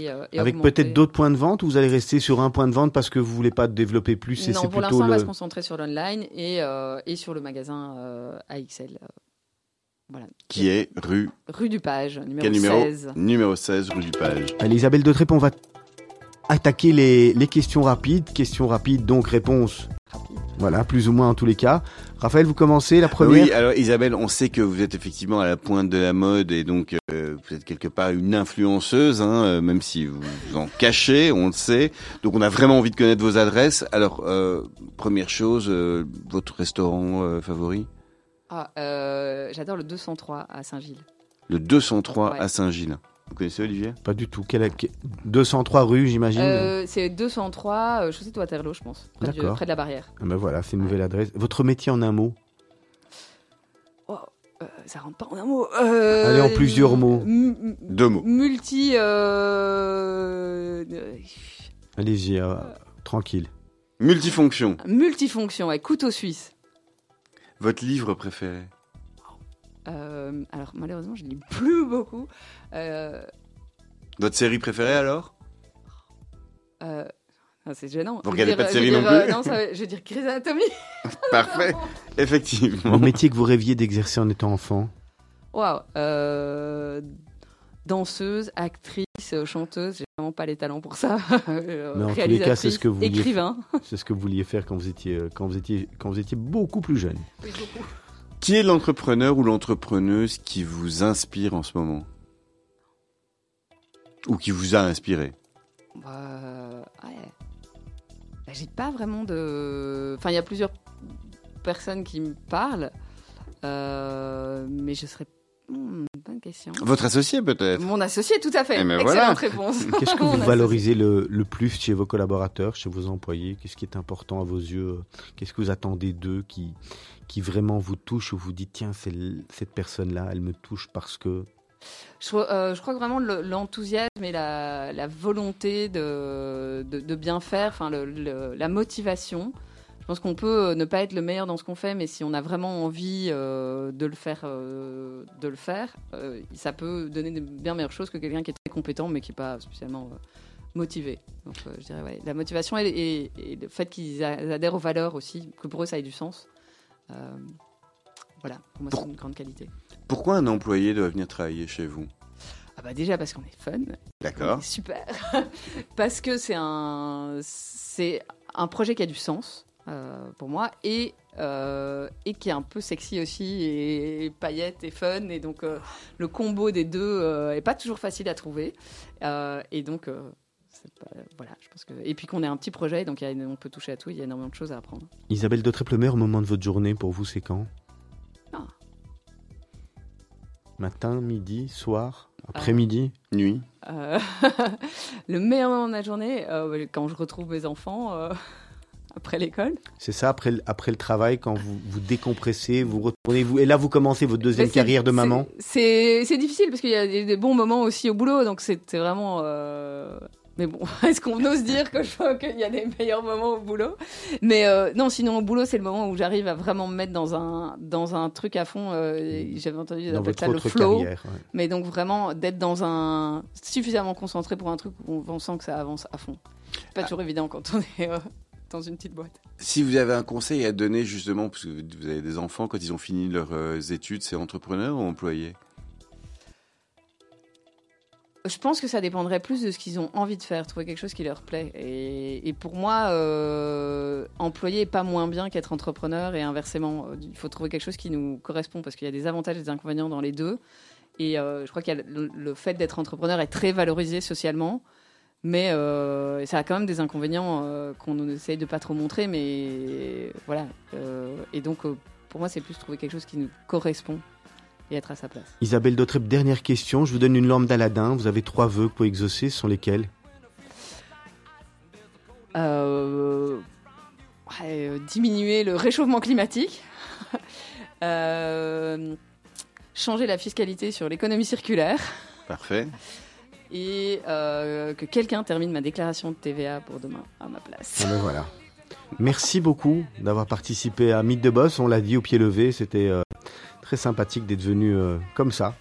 et Avec peut-être d'autres points de vente ou vous allez rester sur un point de vente parce que vous voulez pas développer plus et Non, pour l'instant, on va se concentrer sur l'online et, et sur le magasin AXL. Voilà. Qui est rue, Rue du Page, numéro numéro 16. Numéro 16, rue du Page. Allez, Isabelle Dautrep, on va attaquer les, les questions rapides. Questions rapides, donc réponse. Rapide. Voilà, plus ou moins en tous les cas. Raphaël, vous commencez la première. Oui, alors Isabelle, on sait que vous êtes effectivement à la pointe de la mode et donc euh, vous êtes quelque part une influenceuse, hein, euh, même si vous vous en cachez, on le sait. Donc on a vraiment envie de connaître vos adresses. Alors, euh, première chose, euh, votre restaurant euh, favori? Ah, euh, J'adore le 203 à Saint-Gilles. Le 203 Ouais. à Saint-Gilles. Vous connaissez Olivier? Pas du tout. Quelle, que- 203 rue, j'imagine? Euh, c'est 203, euh, chaussée de Waterloo, je pense. Près, du- près de la barrière. Ah ben voilà, c'est une nouvelle adresse. Votre métier en un mot? Oh, euh, ça rentre pas en un mot. Euh, Allez, en plusieurs mots. Deux mots. Multi. Allez-y, euh, tranquille. Multifonction. multifonction, avec couteau suisse. Votre livre préféré Euh, alors, malheureusement, je lis plus beaucoup. Euh, Votre série préférée alors? Euh, ah, c'est gênant. Vous regardez dire- pas de série dire, non euh, plus Non, ça va- je vais dire Grey's Anatomy. <laughs> <laughs> Parfait. Effectivement. Le métier que vous rêviez d'exercer en étant enfant? Waouh. Danseuse, actrice, euh, chanteuse. J'ai vraiment pas les talents pour ça. <laughs> Euh, Mais en tous les cas, c'est ce que vous vouliez Écrivain. C'est ce que vous vouliez faire quand vous étiez, euh, quand vous étiez, quand vous étiez beaucoup plus jeune. Oui, beaucoup. Qui est l'entrepreneur ou l'entrepreneuse qui vous inspire en ce moment? Ou qui vous a inspiré? Euh, ouais. Bah, J'ai pas vraiment de. Enfin, il y a plusieurs personnes qui me parlent, euh, mais je serais. Hmm, bonne question. Votre associé peut-être Mon associé, tout à fait. Eh ben Excellente voilà. réponse. <laughs> Qu'est-ce que vous valorisez le, le plus chez vos collaborateurs, chez vos employés? Qu'est-ce qui est important à vos yeux? Qu'est-ce que vous attendez d'eux qui, qui vraiment vous touche ou vous dites tiens, cette personne-là, elle me touche parce que? Je, crois- euh, je crois que vraiment le- l'enthousiasme et la, la volonté de, de, de bien faire, enfin le- le- la motivation. Je pense qu'on peut euh, ne pas être le meilleur dans ce qu'on fait, mais si on a vraiment envie euh, de le faire, euh, de le faire, euh, ça peut donner de bien meilleures choses que quelqu'un qui est très compétent mais qui n'est pas spécialement motivé. Donc je dirais ouais, la motivation et, et- et le fait qu'ils adhèrent aux valeurs aussi, que pour eux ça ait du sens. Voilà, pour moi c'est une grande qualité. Pourquoi un employé doit venir travailler chez vous? Ah bah déjà parce qu'on est fun, D'accord. Super. <laughs> Parce que c'est un, c'est un projet qui a du sens euh, pour moi et, euh, et qui est un peu sexy aussi et, paillettes et fun. Et donc euh, le combo des deux euh, est pas toujours facile à trouver. Euh, et donc, euh, pas- voilà, je pense que. Et puis qu'on est un petit projet, donc il y a- on peut toucher à tout, il y a énormément de choses à apprendre. Isabelle Dautrep, le meilleur moment de votre journée pour vous, c'est quand? Ah. Matin, midi, soir, après-midi? Nuit Euh, <laughs> le meilleur moment de la journée, euh, quand je retrouve mes enfants euh, après l'école. C'est ça, après, le- après le travail, quand vous vous décompressez, vous retournez, vous, et là vous commencez votre deuxième carrière de maman C'est c'est difficile parce qu'il y a des, des bons moments aussi au boulot, donc c'est c'est vraiment. euh, Mais bon, <laughs> est-ce qu'on ose dire que je qu'il y a des meilleurs moments au boulot? Mais euh, non, sinon au boulot, c'est le moment où j'arrive à vraiment me mettre dans un dans un truc à fond. euh, J'avais entendu dans votre ça le flow, carrière ouais. mais donc vraiment d'être dans un suffisamment concentré pour un truc où on sent que ça avance à fond. C'est pas toujours évident quand on est euh, dans une petite boîte. Si vous avez un conseil à donner justement, parce que vous avez des enfants, quand ils ont fini leurs euh, études, c'est entrepreneur ou employé? Je pense que ça dépendrait plus de ce qu'ils ont envie de faire, trouver quelque chose qui leur plaît. Et, et pour moi, euh, employé est pas moins bien qu'être entrepreneur et inversement. Euh, Il faut trouver quelque chose qui nous correspond parce qu'il y a des avantages et des inconvénients dans les deux. Et euh, je crois que le, le fait d'être entrepreneur est très valorisé socialement. Mais euh, ça a quand même des inconvénients euh, qu'on essaye de pas trop montrer. Mais voilà. Euh, et donc, euh, pour moi, c'est plus trouver quelque chose qui nous correspond et être à sa place. Isabelle Dautrep, dernière question, je vous donne une lampe d'Aladin, vous avez trois vœux pour exaucer, ce sont lesquels? Euh, ouais, euh, diminuer le réchauffement climatique, <laughs> Euh, changer la fiscalité sur l'économie circulaire Parfait. Et euh, que quelqu'un termine ma déclaration de TVA pour demain à ma place. Ah ben voilà. Merci beaucoup d'avoir participé à Mythe de Boss. On l'a dit au pied levé, c'était euh, très sympathique d'être venu euh, comme ça.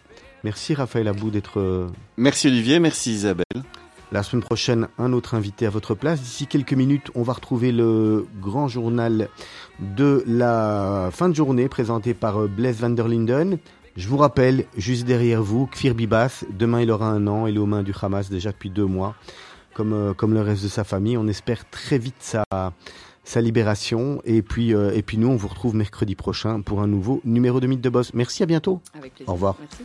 Merci Raphaël Abou d'être euh, Merci Olivier, merci Isabelle. la semaine prochaine un autre invité à votre place. D'ici quelques minutes, on va retrouver le grand journal de la fin de journée présenté par Blaise van der Linden. Je vous rappelle, juste derrière vous, Kfir Bibas, demain il aura un an, il est aux mains du Hamas déjà depuis deux mois. comme, euh, comme le reste de sa famille. On espère très vite sa, sa libération. Et puis, euh, et puis nous, on vous retrouve mercredi prochain pour un nouveau numéro de Mythe de Boss. Merci, à bientôt. Avec plaisir. Au revoir. Merci.